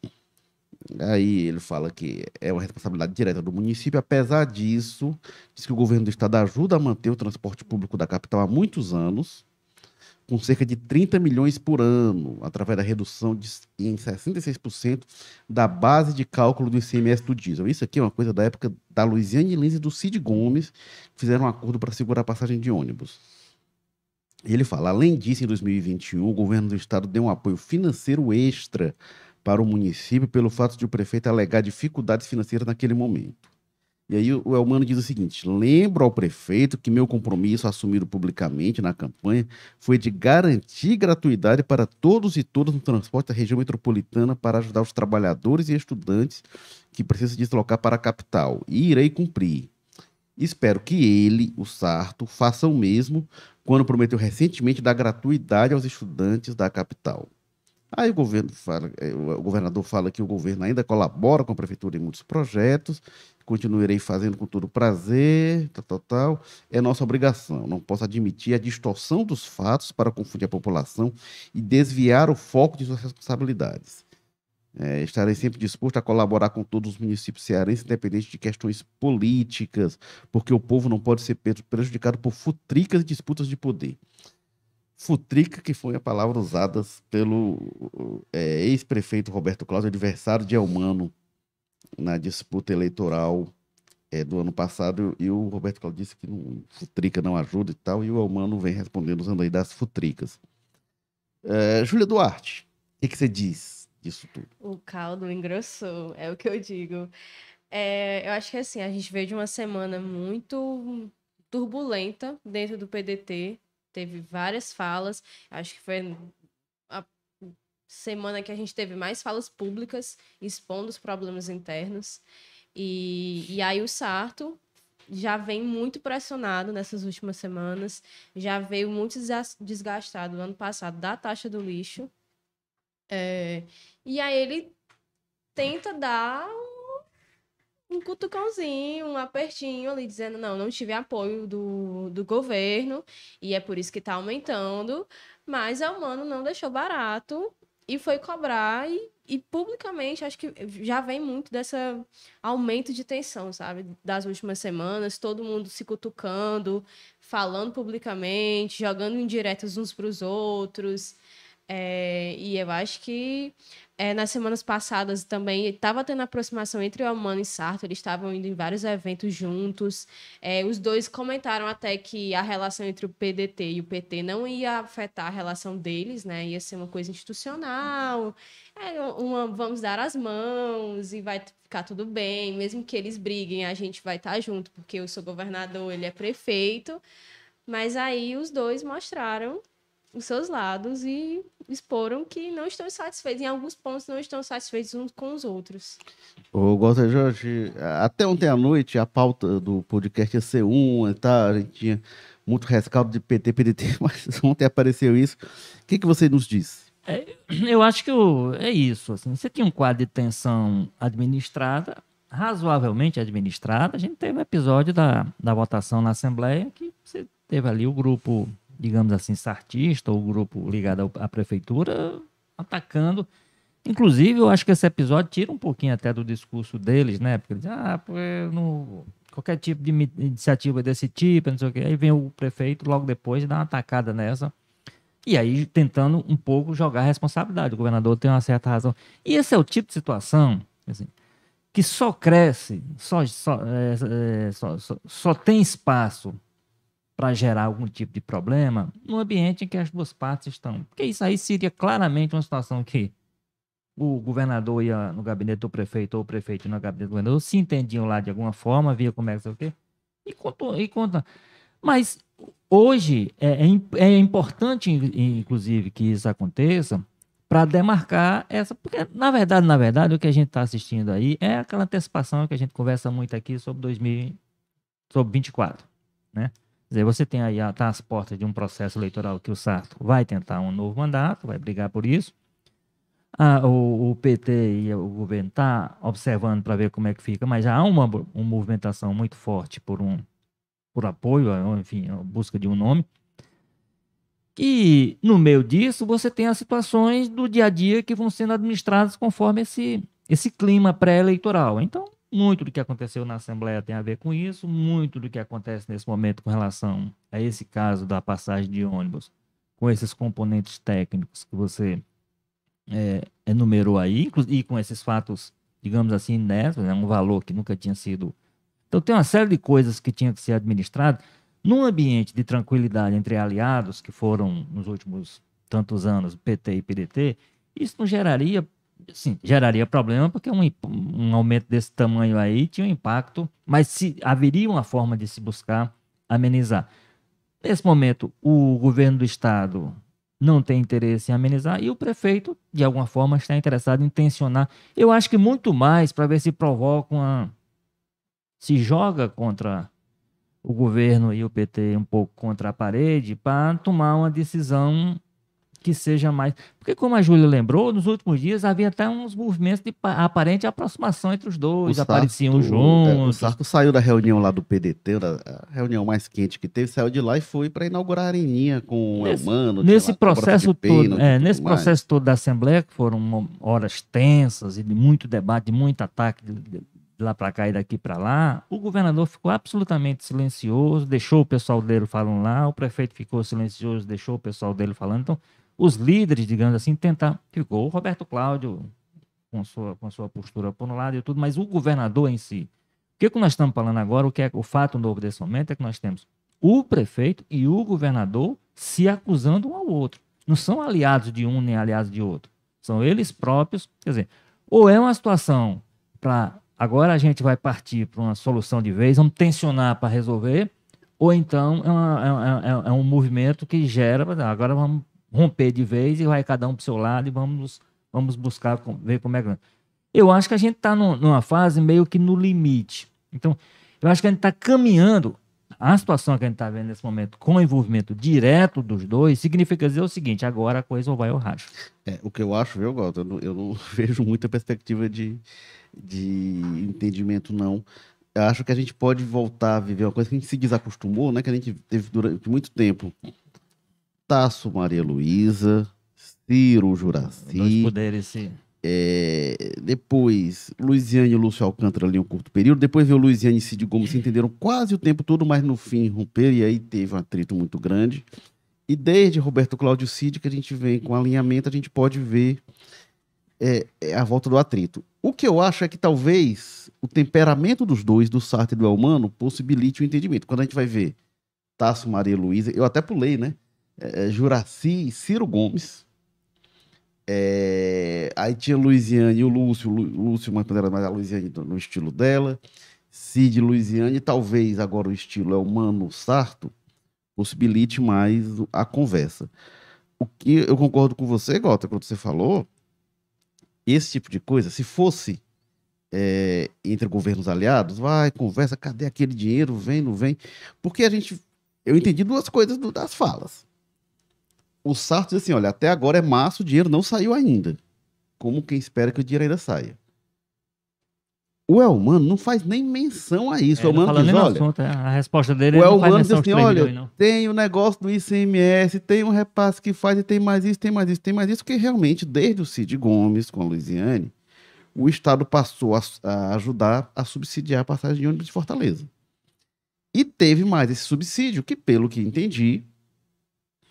Aí ele fala que é uma responsabilidade direta do município. Apesar disso, diz que o governo do estado ajuda a manter o transporte público da capital há muitos anos com cerca de 30 milhões por ano, através da redução de, em 66% da base de cálculo do ICMS do diesel. Isso aqui é uma coisa da época da Luiziane Lins e do Cid Gomes, que fizeram um acordo para segurar a passagem de ônibus. Ele fala, além disso, em 2021, o governo do estado deu um apoio financeiro extra para o município pelo fato de o prefeito alegar dificuldades financeiras naquele momento. E aí o Elmano diz o seguinte: lembro ao prefeito que meu compromisso assumido publicamente na campanha foi de garantir gratuidade para todos e todas no transporte da região metropolitana para ajudar os trabalhadores e estudantes que precisam se deslocar para a capital. E irei cumprir. Espero que ele, o Sarto, faça o mesmo quando prometeu recentemente dar gratuidade aos estudantes da capital. Aí o, governo fala, eh, o governador fala que o governo ainda colabora com a prefeitura em muitos projetos continuarei fazendo com todo prazer, tal, tal, tal. É nossa obrigação. Não posso admitir a distorção dos fatos para confundir a população e desviar o foco de suas responsabilidades. É, estarei sempre disposto a colaborar com todos os municípios cearenses, independente de questões políticas, porque o povo não pode ser prejudicado por futricas e disputas de poder. Futrica, que foi a palavra usada pelo é, ex-prefeito Roberto Cláudio, adversário de Elmano na disputa eleitoral é, do ano passado e o Roberto Cláudio disse que não, futrica não ajuda e tal, e o Elmano vem respondendo usando aí das futricas. É, Júlia Duarte, o que, que, você diz disso tudo? O caldo engrossou, é o que eu digo. É, eu acho que assim, a gente veio de uma semana muito turbulenta dentro do PDT, teve várias falas. Acho que foi a semana que a gente teve mais falas públicas expondo os problemas internos. E, e aí o Sarto já vem muito pressionado nessas últimas semanas, já veio muito desgastado no ano passado da taxa do lixo. É, e aí ele tenta dar um cutucãozinho, um apertinho ali, dizendo, não, não tive apoio do, do governo, e é por isso que está aumentando, mas a Humano não deixou barato e foi cobrar, e, e publicamente, acho que já vem muito dessa aumento de tensão, sabe? Das últimas semanas, todo mundo se cutucando, falando publicamente, jogando indiretas uns para os outros, é, e eu acho que é, nas semanas passadas também estava tendo aproximação entre o Amano e Sarto, eles estavam indo em vários eventos juntos. É, os dois comentaram até que a relação entre o PDT e o PT não ia afetar a relação deles, né? Ia ser uma coisa institucional, é, uma vamos dar as mãos e vai ficar tudo bem, mesmo que eles briguem, a gente vai estar junto, porque eu sou governador, ele é prefeito. Mas aí os dois mostraram os seus lados e exporam que não estão satisfeitos. Em alguns pontos, não estão satisfeitos uns com os outros. Ô, Walter Jorge, até ontem à noite, a pauta do podcast ia ser uma, tá? a gente tinha muito rescaldo de PT, PDT, <laughs> mas ontem apareceu isso. O que, que você nos disse? É, <clears throat> eu acho que eu, é isso. Assim, você tinha um quadro de tensão administrada, razoavelmente administrada. A gente teve um episódio da, da votação na Assembleia que você teve ali o grupo digamos assim, sartista, ou grupo ligado à prefeitura, atacando. Inclusive, eu acho que esse episódio tira um pouquinho até do discurso deles, né? Porque eles dizem, ah, no, qualquer tipo de iniciativa desse tipo, não sei o quê. Aí vem o prefeito logo depois e dá uma atacada nessa. E aí tentando um pouco jogar a responsabilidade. O governador tem uma certa razão. E esse é o tipo de situação assim, que só cresce, só, só, é, é, só, só, só tem espaço para gerar algum tipo de problema no ambiente em que as duas partes estão. Porque isso aí seria claramente uma situação que o governador ia no gabinete do prefeito ou o prefeito no gabinete do governador, se entendiam lá de alguma forma, via como é que sei o quê, e conta. E conta. Mas hoje é, é, é importante, inclusive, que isso aconteça para demarcar essa. Porque, na verdade, na verdade, o que a gente está assistindo aí é aquela antecipação que a gente conversa muito aqui sobre 2000, sobre 24, né? Dizer, você tem aí tá às portas de um processo eleitoral que o Sarto vai tentar um novo mandato, vai brigar por isso. Ah, o, o, PT e o governo tá observando para ver como é que fica, mas já há uma, uma movimentação muito forte por um por apoio, enfim, busca de um nome. E no meio disso, você tem as situações do dia a dia que vão sendo administradas conforme esse, esse clima pré-eleitoral. Então, muito do que aconteceu na Assembleia tem a ver com isso, muito do que acontece nesse momento com relação a esse caso da passagem de ônibus, com esses componentes técnicos que você é, enumerou aí, e com esses fatos, digamos assim, inéditos, né, um valor que nunca tinha sido. Então, tem uma série de coisas que tinham que ser administradas num ambiente de tranquilidade entre aliados, que foram nos últimos tantos anos PT e PDT, isso não geraria sim, geraria problema, porque um, um aumento desse tamanho aí tinha um impacto, mas se haveria uma forma de se buscar amenizar. Nesse momento, o governo do estado não tem interesse em amenizar e o prefeito, de alguma forma, está interessado em tensionar. Eu acho que muito mais para ver se provoca uma. se joga contra o governo e o PT um pouco contra a parede para tomar uma decisão que seja mais. Porque, como a Júlia lembrou, nos últimos dias havia até uns movimentos de aparente aproximação entre os dois, o apareciam Sarto, juntos. É, o Sarto saiu da reunião lá do PDT, da reunião mais quente que teve, saiu de lá e foi para inaugurar a Areninha com nesse, o Elmano. Nesse processo todo, é, nesse processo todo da Assembleia, que foram horas tensas e de muito debate, de muito ataque de, de, de lá para cá e daqui para lá, o governador ficou absolutamente silencioso, deixou o pessoal dele falando lá, o prefeito ficou silencioso, deixou o pessoal dele falando. Então, os líderes, digamos assim, tentar. Ficou o Roberto Cláudio com sua, com sua postura por um lado e tudo, mas o governador em si. O que, que nós estamos falando agora, o que é o fato novo desse momento é que nós temos o prefeito e o governador se acusando um ao outro. Não são aliados de um nem aliados de outro. São eles próprios. Quer dizer, ou é uma situação para agora a gente vai partir para uma solução de vez, vamos tensionar para resolver, ou então é, uma- é- é- é um movimento que gera, agora vamos romper de vez e vai cada um para o seu lado e vamos, vamos buscar ver como é que. Eu acho que a gente está numa fase meio que no limite. Então, eu acho que a gente está caminhando. A situação que a gente está vendo nesse momento, com o envolvimento direto dos dois, significa dizer o seguinte: agora a coisa ou vai ou racha. É, o que eu acho, viu, Galto? Eu eu não <laughs> vejo muita perspectiva de, de entendimento, não. Eu acho que a gente pode voltar a viver uma coisa que a gente se desacostumou, né? Que a gente teve durante muito tempo. Tasso Maria Luísa, Ciro Os dois Juraci, poderes se. é, depois Luiziane e Lúcio Alcântara ali um curto período, depois veio Luiziane e Cid Gomes se entenderam quase o tempo todo, mas no fim romperam e aí teve um atrito muito grande. E desde Roberto Cláudio Cid, que a gente vem com alinhamento, a gente pode ver é, é, a volta do atrito. O que eu acho é que talvez o temperamento dos dois, do Sartre e do Elmano, possibilite o entendimento. Quando a gente vai ver Tasso Maria Luísa, eu até pulei, né? É, Juraci e Ciro Gomes. É, aí tinha Luiziane e o Lúcio, Lúcio, mas quando era mais a Luiziane no estilo dela. Cid Luiziane, talvez agora o estilo é o Mano Sarto, possibilite mais a conversa. O que eu concordo com você, Gota, quando você falou, esse tipo de coisa, se fosse é, entre governos aliados, vai, conversa, cadê aquele dinheiro, vem, não vem? Porque a gente, eu entendi duas coisas do- das falas. O Sarto diz assim, olha, até agora é março, o dinheiro não saiu ainda. Como quem espera que o dinheiro ainda saia. O Elmano não faz nem menção a isso. É, o não Elmano diz, olha, assunto, é, a resposta dele o Elmano diz assim, 3 olha, milhões, tem o negócio do ICMS, tem um repasse que faz e tem mais isso, tem mais isso, tem mais isso, que realmente, desde o Cid Gomes com a Luiziane, o Estado passou a, a ajudar a subsidiar a passagem de ônibus de Fortaleza. E teve mais esse subsídio, que, pelo que entendi,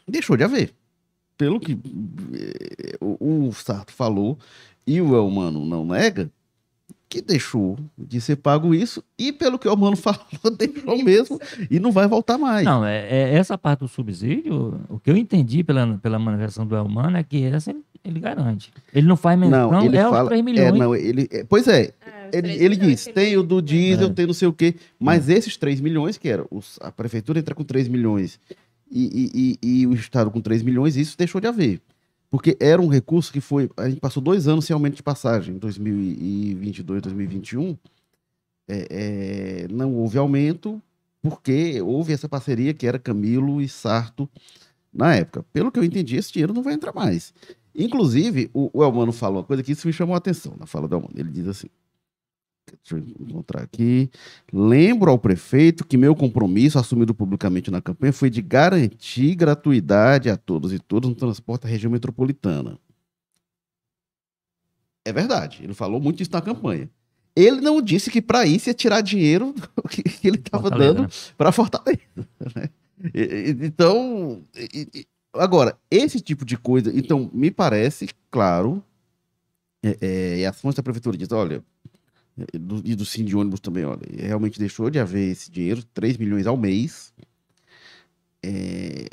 deixou de haver. Pelo que eh, o, o Sarto falou, e o Elmano não nega, que deixou de ser pago isso, e pelo que o Elmano <laughs> falou, deixou mesmo, e não vai voltar mais. Não, é, é essa parte do subsídio, o que eu entendi pela, pela manifestação do Elmano é que essa ele, ele garante. Ele não faz menção, Não, ele é fala. os 3 É, milhões. não, ele, é, pois é, É, ele, 3 ele diz: tem o do diesel, É. tem não sei o quê, mas esses 3 milhões, que era os- a prefeitura entra com 3 milhões e, e- e- o Estado com 3 milhões, isso deixou de haver. Porque era um recurso que foi. A gente passou dois anos sem aumento de passagem, em 2022, 2021. É, é, não houve aumento, porque houve essa parceria que era Camilo e Sarto na época. Pelo que eu entendi, esse dinheiro não vai entrar mais. Inclusive, o, o Elmano falou uma coisa que isso me chamou a atenção na fala do Elmano. Ele diz assim: deixa eu encontrar aqui. Lembro ao prefeito que meu compromisso, assumido publicamente na campanha, foi de garantir gratuidade a todos e todas no transporte da região metropolitana. É verdade, ele falou muito isso na campanha. Ele não disse que para isso ia tirar dinheiro <laughs> que ele estava dando né? para Fortaleza. <laughs> né? Então, agora, esse tipo de coisa, então, me parece, claro, é, é, e as fontes da prefeitura dizem, olha, e do, e do Sim de ônibus também, olha, realmente deixou de haver esse dinheiro, 3 milhões ao mês, é,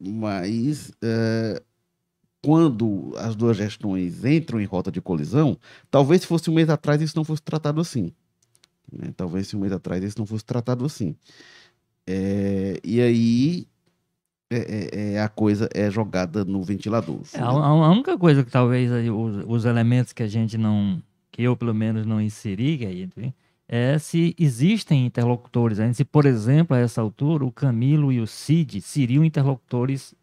mas é, quando as duas gestões entram em rota de colisão, talvez se fosse um mês atrás isso não fosse tratado assim. né? Talvez se um mês atrás isso não fosse tratado assim. É, e aí é, é- é, a coisa é jogada no ventilador. É, a, a única coisa que talvez os, os elementos que a gente não, que eu pelo menos não inseri, que aí, enfim, é se existem interlocutores, ainda se, por exemplo, a essa altura, o Camilo e o Cid seriam interlocutores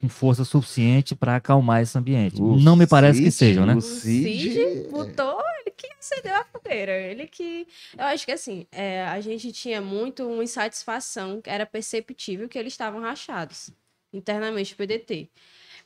com força suficiente para acalmar esse ambiente. O não me parece que Cid, sejam, né? o O Cid, Cid é- botou, ele que acendeu a fogueira. Ele que. Eu acho que assim, é, a gente tinha muito uma insatisfação, era perceptível que eles estavam rachados internamente o PDT.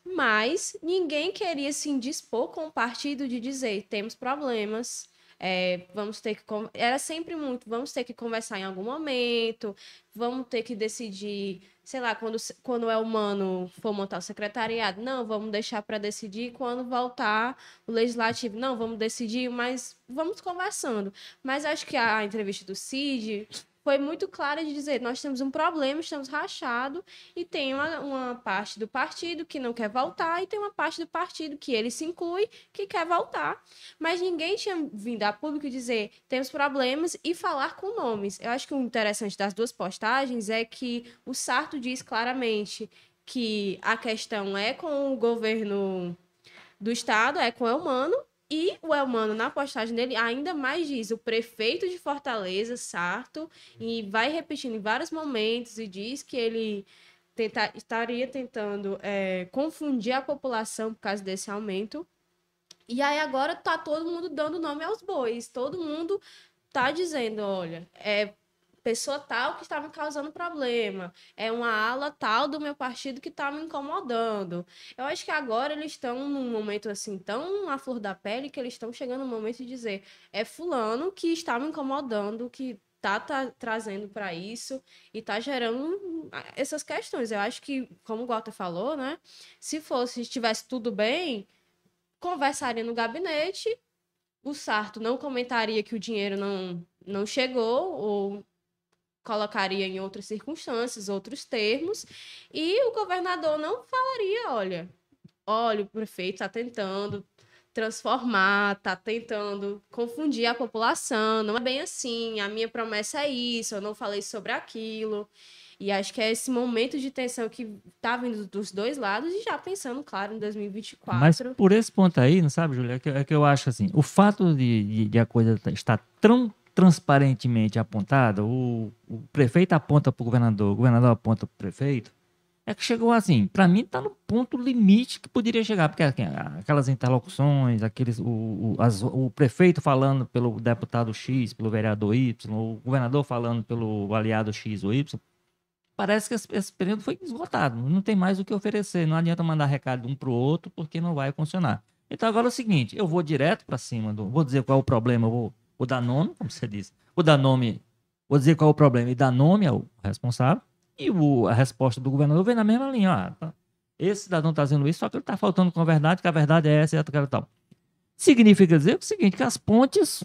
Mas ninguém queria se indispor com o partido de dizer temos problemas. é, vamos ter que. Era sempre muito, vamos ter que conversar em algum momento, vamos ter que decidir, sei lá, quando, quando é humano for montar o secretariado, não, vamos deixar para decidir quando voltar o legislativo. Não, vamos decidir, mas vamos conversando. Mas acho que a entrevista do Cid foi muito clara de dizer: nós temos um problema, estamos rachados, e tem uma, uma, parte do partido que não quer voltar, e tem uma parte do partido que ele se inclui que quer voltar. Mas ninguém tinha vindo a público dizer: temos problemas e falar com nomes. Eu acho que o interessante das duas postagens é que o Sarto diz claramente que a questão é com o governo do estado, é com o Elmano, e o Elmano, na postagem dele, ainda mais diz o prefeito de Fortaleza, Sarto, e vai repetindo em vários momentos e diz que ele tenta, estaria tentando é, confundir a população por causa desse aumento. E aí agora tá todo mundo dando nome aos bois, todo mundo tá dizendo, olha, é pessoa tal que está me causando problema, é uma ala tal do meu partido que está me incomodando. Eu acho que agora eles estão num momento assim tão à flor da pele que eles estão chegando no momento de dizer é fulano que está me incomodando, que tá, tá trazendo para isso e tá gerando essas questões. Eu acho que, como o Walter falou, né, se fosse, se estivesse tudo bem, conversaria no gabinete, o Sarto não comentaria que o dinheiro não, não chegou, ou colocaria em outras circunstâncias, outros termos, e o governador não falaria, olha, olha, o prefeito está tentando transformar, está tentando confundir a população, não é bem assim, a minha promessa é isso, eu não falei sobre aquilo. E acho que é esse momento de tensão que está vindo dos dois lados e já pensando, claro, em 2024. Mas por esse ponto aí, não sabe, Julia, é que, é que eu acho assim, o fato de, de, de a coisa estar tão transparentemente apontada, o, o prefeito aponta para o governador, o governador aponta para o prefeito, é que chegou assim, para mim está no ponto limite que poderia chegar, porque aquelas interlocuções, aqueles, o, o, as, o prefeito falando pelo deputado X, pelo vereador Y, o governador falando pelo aliado X ou Y, parece que esse, esse período foi esgotado, não tem mais o que oferecer, não adianta mandar recado um para o outro, porque não vai funcionar. Então agora é o seguinte, eu vou direto para cima, do, vou dizer qual é o problema, eu vou o dar nome, como você disse. O dar nome, vou dizer qual é o problema e dar nome ao responsável. E o, a resposta do governador vem na mesma linha. Ah, tá. Esse cidadão está dizendo isso, só que ele está faltando com a verdade, que a verdade é essa e aquela tal. Significa dizer o seguinte, que as pontes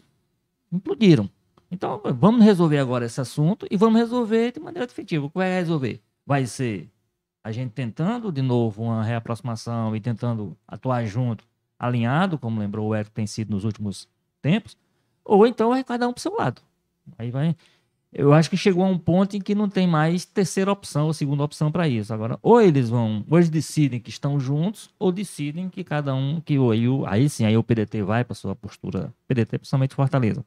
implodiram. Então, vamos resolver agora esse assunto e vamos resolver de maneira definitiva. O que vai resolver? Vai ser a gente tentando de novo uma reaproximação e tentando atuar junto, alinhado, como lembrou o Eric tem sido nos últimos tempos, ou então vai cada um para o seu lado. Aí vai. Eu acho que chegou a um ponto em que não tem mais terceira opção ou segunda opção para isso. Agora, ou eles vão, ou eles decidem que estão juntos, ou decidem que cada um, que aí, aí sim, aí o PDT vai para sua postura, PDT principalmente Fortaleza,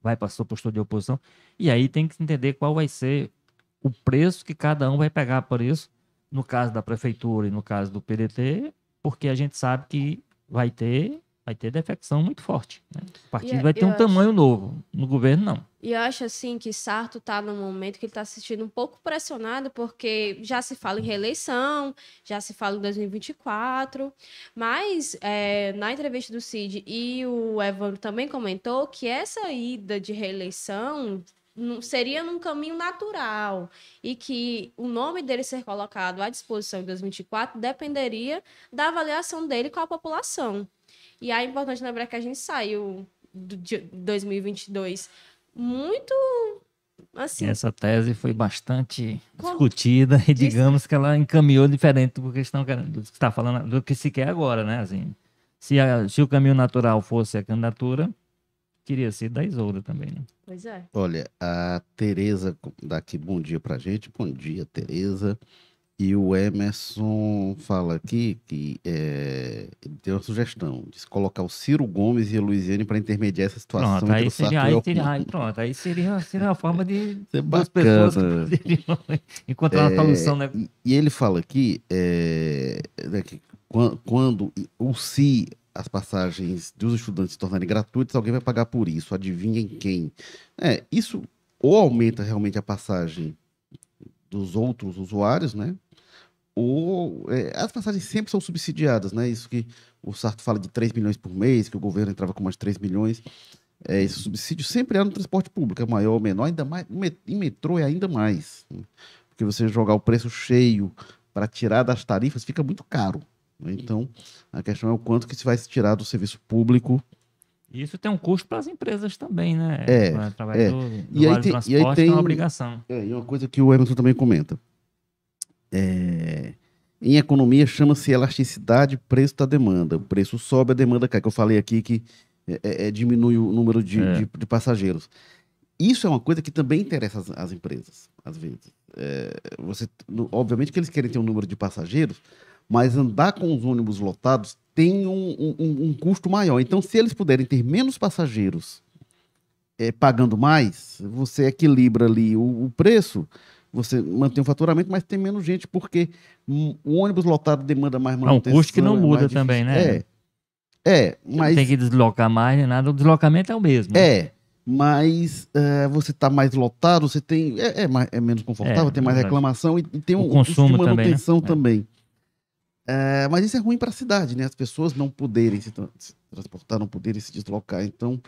vai para sua postura de oposição, e aí tem que entender qual vai ser o preço que cada um vai pegar por isso, no caso da prefeitura e no caso do PDT, porque a gente sabe que vai ter vai ter defecção muito forte. Né? O partido é, vai ter um acho... tamanho novo. No governo, não. E eu acho assim que Sarto está num momento que ele está se sentindo um pouco pressionado, porque já se fala em reeleição, já se fala em 2024, mas é, na entrevista do Cid e o Evandro também comentou que essa ida de reeleição seria num caminho natural e que o nome dele ser colocado à disposição em 2024 dependeria da avaliação dele com a população. E é importante lembrar que a gente saiu de 2022 muito assim. Essa tese foi bastante discutida e digamos que ela encaminhou diferente do que estão do que está falando, do que se quer agora, né? Assim, se, a, se o caminho natural fosse a candidatura, queria ser da Isolda também, né? Pois é. Olha, a Tereza daqui bom dia pra gente. Bom dia, Tereza. E o Emerson fala aqui que é, ele tem uma sugestão de colocar o Ciro Gomes e a Luiziane para intermediar essa situação. Pronto, aí seria, aí, seria, aí, pronto, aí seria, seria uma forma de duas pessoas <laughs> encontrar é, uma solução. Né? E, ele fala aqui é, que quando ou se as passagens dos estudantes se tornarem gratuitas, alguém vai pagar por isso. Adivinhem quem? É, isso ou aumenta realmente a passagem dos outros usuários, né? Ou é, as passagens sempre são subsidiadas, né? Isso que o Sarto fala de 3 milhões por mês, que o governo entrava com mais 3 milhões. É, esse subsídio sempre é no transporte público, é maior ou menor, ainda mais. Em metrô é ainda mais. Né? Porque você jogar o preço cheio para tirar das tarifas fica muito caro. Né? Então, a questão é o quanto que se vai tirar do serviço público Isso tem um custo para as empresas também, né? É, Para trabalhador do E aí tem- e aí transporte tem- é uma obrigação. É, e uma coisa que o Emerson também comenta. É, em economia chama-se elasticidade preço da demanda. O preço sobe, a demanda cai. Que eu falei aqui que é, é, é, diminui o número de, É. de- de passageiros. Isso é uma coisa que também interessa as, as empresas, às vezes. É, você, obviamente que eles querem ter um número de passageiros, mas andar com os ônibus lotados tem um, um- um- um custo maior. Então, se eles puderem ter menos passageiros é, pagando mais, você equilibra ali o, o preço, você mantém o faturamento, mas tem menos gente, porque o ônibus lotado demanda mais É um manutenção. custo que não é muda mais também, né? É, é mas... Tem que deslocar mais nem nada, o deslocamento é o mesmo. né? É, mas é, você está mais lotado, você tem. É, é mais- é menos confortável, É, tem mais reclamação e, e tem O um custo consumo de também, né? manutenção É. também. É, mas isso é ruim para a cidade, né? As pessoas não poderem se, se transportar, não poderem se deslocar. Então,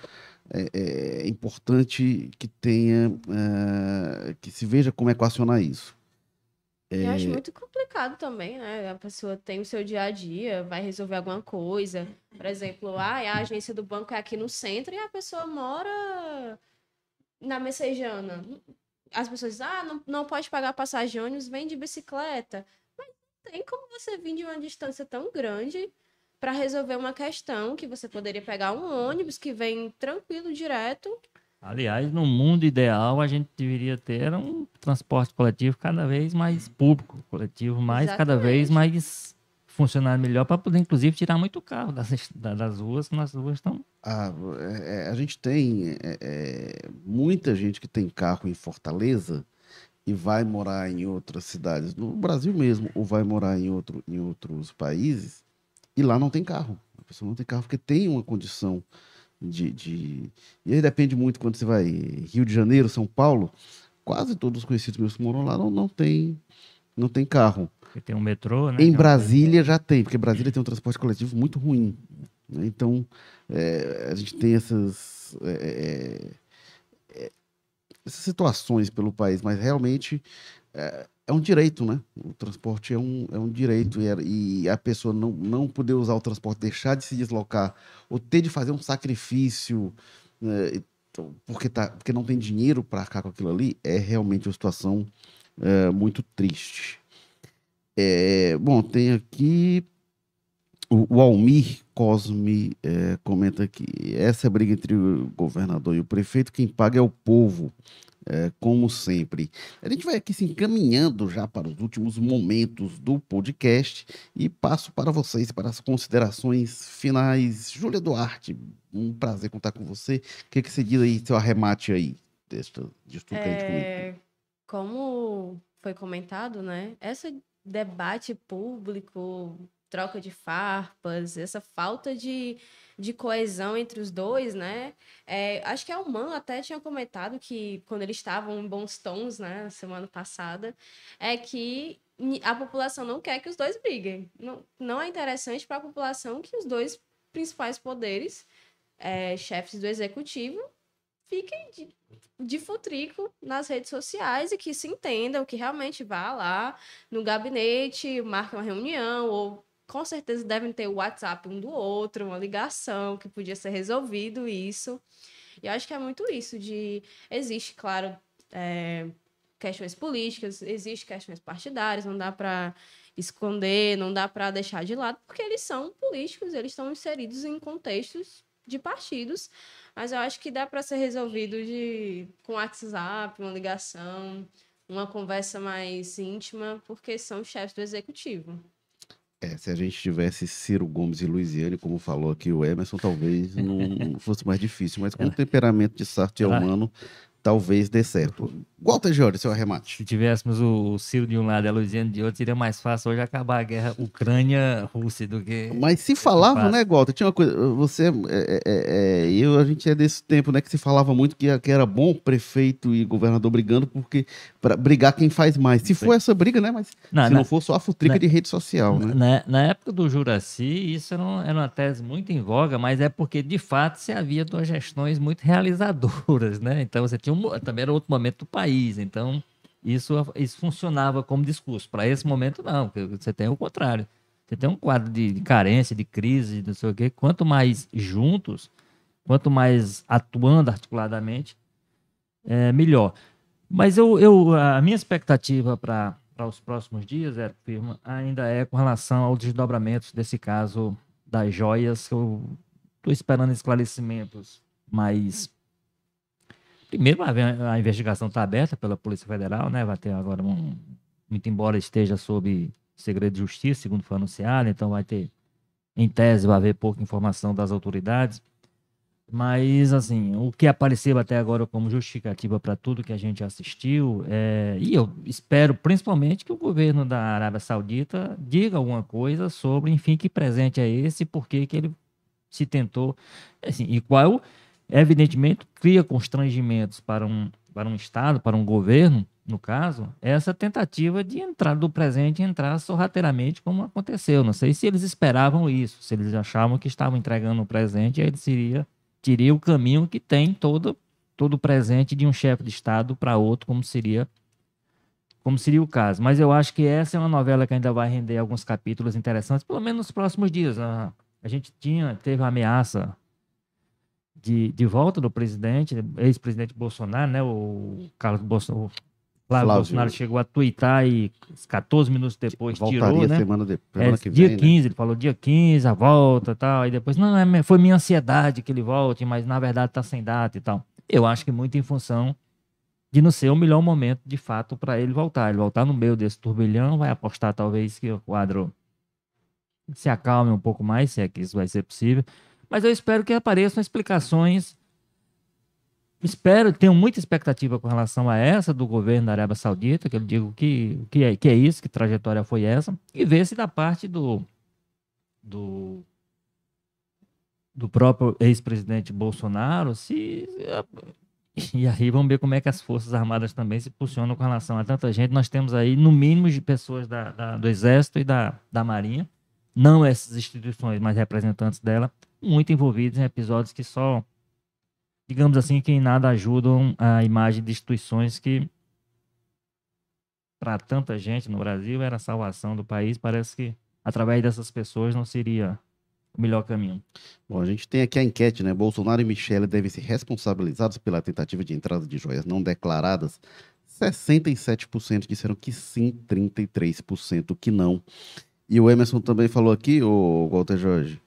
é, é importante que tenha, é, que se veja como equacionar isso. Eu É. acho muito complicado também, né? A pessoa tem o seu dia a dia, vai resolver alguma coisa. Por exemplo, ah, a agência do banco é aqui no centro e a pessoa mora na Messejana. As pessoas dizem, ah, não, não pode pagar passagem de ônibus, vem de bicicleta. Mas não tem como você vir de uma distância tão grande para resolver uma questão que você poderia pegar um ônibus que vem tranquilo, direto. Aliás, no mundo ideal, a gente deveria ter um transporte coletivo cada vez mais público, coletivo mais, cada vez Exatamente. mais funcionar melhor, para poder, inclusive, tirar muito carro das, da- das ruas, que nas ruas estão. Ah, é, é, a gente tem é, é, muita gente que tem carro em Fortaleza e vai morar em outras cidades, no Brasil mesmo, ou vai morar em, outro, em outros países, e lá não tem carro. A pessoa não tem carro porque tem uma condição de. de... E aí depende muito quando você vai Rio de Janeiro, São Paulo, quase todos os conhecidos meus que moram lá não, não tem. Não tem carro. Porque tem um metrô, né? Em é Brasília já tem, porque Brasília tem um transporte coletivo muito ruim. né? Então, é, a gente tem essas, é, é, é, essas situações pelo país, mas realmente é, é um direito, né? O transporte é um, é um direito e, e a pessoa não, não poder usar o transporte, deixar de se deslocar, ou ter de fazer um sacrifício, né, então, porque, tá, porque não tem dinheiro para arcar com aquilo ali, é realmente uma situação é, muito triste. É, bom, tem aqui o, o Almir Cosme é, comenta aqui. Essa briga entre o governador e o prefeito, quem paga é o povo, é, como sempre. A gente vai aqui se encaminhando já para os últimos momentos do podcast e passo para vocês, para as considerações finais. Júlia Duarte, um prazer contar com você. O que, que você diz aí, seu arremate aí, desta, disso tudo que a gente comentou? É, como foi comentado, né? Esse debate público, troca de farpas, essa falta de, de coesão entre os dois, né? É, acho que a Alman até tinha comentado que quando eles estavam em bons tons, né, semana passada, é que a população não quer que os dois briguem. Não, não é interessante para a população que os dois principais poderes, é, chefes do executivo, fiquem de, de futrico nas redes sociais e que se entendam, que realmente vá lá no gabinete, marque uma reunião, ou com certeza devem ter o WhatsApp um do outro, uma ligação, que podia ser resolvido isso. E eu acho que é muito isso de... Existe, claro, é, questões políticas, existe questões partidárias, não dá para esconder, não dá para deixar de lado, porque eles são políticos, eles estão inseridos em contextos de partidos, mas eu acho que dá para ser resolvido de com WhatsApp, uma ligação, uma conversa mais íntima, porque são chefes do executivo. É, se a gente tivesse Ciro Gomes e Luiziane, como falou aqui o Emerson, talvez não <laughs> fosse mais difícil, mas com o temperamento de Sartre Ela- humano, talvez dê certo. Walter Jorge, seu arremate. Se tivéssemos o, Ciro de um lado e a Luiziane de outro, seria mais fácil hoje acabar a guerra Ucrânia-Rússia do que. Mas se falava, né, Walter? Tinha uma coisa, você, é, é, é, eu, a gente é desse tempo, né, que se falava muito que, que era bom prefeito e governador brigando, porque para brigar quem faz mais. Se for essa briga, né, mas Não, se não. não for só a futrica na- de rede social, né? Na, na época do Juraci, isso era, um- era uma tese muito em voga, mas é porque, de fato, se havia duas gestões muito realizadoras, né? Então, você tinha um, mo- também era outro momento do país, então isso, isso funcionava como discurso. Para esse momento, não, você tem o contrário. Você tem um quadro de, de carência, de crise, não sei o quê. Quanto mais juntos, quanto mais atuando articuladamente, é, melhor. Mas eu, eu, a minha expectativa para os próximos dias, é, firma, ainda é com relação aos desdobramentos desse caso das joias. Eu estou esperando esclarecimentos mais. Primeiro, a, investigação está aberta pela Polícia Federal, né? Vai ter agora um. Muito embora esteja sob segredo de justiça, segundo foi anunciado, então vai ter, em tese, vai haver pouca informação das autoridades. Mas, assim, o que apareceu até agora como justificativa para tudo que a gente assistiu, é, e eu espero principalmente que o governo da Arábia Saudita diga alguma coisa sobre, enfim, que presente é esse, por que ele se tentou, assim, e qual, evidentemente, cria constrangimentos para um, para um Estado, para um governo, no caso, essa tentativa de entrar do presente entrar sorrateiramente como aconteceu. Não sei se eles esperavam isso, se eles achavam que estavam entregando o presente e aí seria teria o caminho que tem todo todo presente de um chefe de estado para outro, como seria como seria o caso. Mas eu acho que essa é uma novela que ainda vai render alguns capítulos interessantes, pelo menos nos próximos dias. A, a gente tinha teve a ameaça de, de volta do presidente, ex-presidente Bolsonaro, né, o Carlos Bolsonaro, Flávio, Flávio Bolsonaro chegou a twittar e 14 minutos depois Voltaria tirou, né? semana, de, semana é, que dia vem, 15, né? ele falou dia 15, a volta e tal. Aí depois, não, é, foi minha ansiedade que ele volte, mas na verdade tá sem data e tal. Eu acho que muito em função de não ser o melhor momento, de fato, para ele voltar. Ele voltar no meio desse turbilhão, vai apostar talvez que o quadro se acalme um pouco mais, se é que isso vai ser possível. Mas eu espero que apareçam explicações espero, tenho muita expectativa com relação a essa do governo da Arábia Saudita, que eu digo que, que, é, que é isso, que trajetória foi essa, e ver se da parte do, do, do próprio ex-presidente Bolsonaro, se. E aí vamos ver como é que as Forças Armadas também se posicionam com relação a tanta gente. Nós temos aí, no mínimo, de pessoas da, da, do Exército e da, da Marinha, não essas instituições, mas representantes dela, muito envolvidos em episódios que só digamos assim, que em nada ajudam a imagem de instituições que, para tanta gente no Brasil, era a salvação do país. Parece que, através dessas pessoas, não seria o melhor caminho. Bom, a gente tem aqui a enquete, né? Bolsonaro e Michele devem ser responsabilizados pela tentativa de entrada de joias não declaradas. 67% disseram que sim, 33% que não. E o Emerson também falou aqui, o Walter Jorge,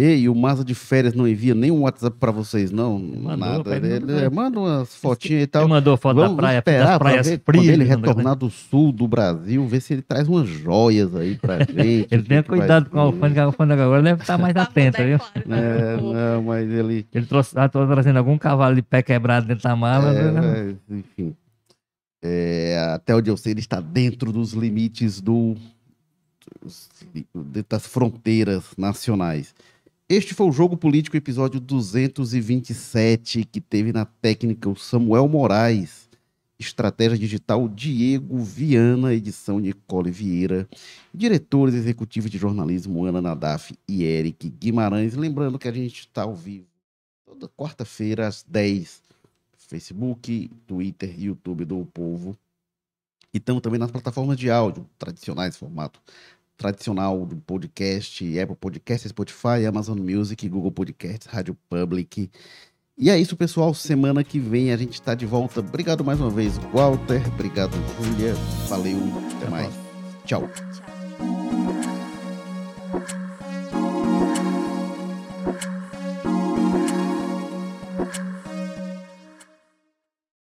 Ei, o Maza de férias não envia nenhum WhatsApp para vocês, não? Mandou, Nada. Ele, ele, ele manda umas fotinhas e tal. Ele mandou foto Vamos da praia, esperar das praias ver, frias. Quando ele retornar do sul do Brasil, ver se ele traz umas joias aí pra <laughs> gente. ele tenha cuidado com a alfândega, a alfândega agora deve estar mais atento, viu? É, não, mas ele... Ele trouxe, tá trazendo algum cavalo de pé quebrado dentro da mala. É, né? enfim. É, até onde eu sei, ele está dentro dos limites do, das fronteiras nacionais. Este foi o Jogo Político, episódio 227, que teve na técnica o Samuel Moraes, estratégia digital Diego Viana, edição Nicole Vieira, diretores executivos de jornalismo Ana Nadaf e Eric Guimarães. Lembrando que a gente está ao vivo toda quarta-feira às 10 Facebook, Twitter YouTube do Povo. E estamos também nas plataformas de áudio tradicionais, formato tradicional do podcast, Apple Podcasts, Spotify, Amazon Music, Google Podcasts, Rádio Public. E é isso, pessoal. Semana que vem a gente está de volta. Obrigado mais uma vez, Walter. Obrigado, Júlia. Valeu. Até mais. Tchau.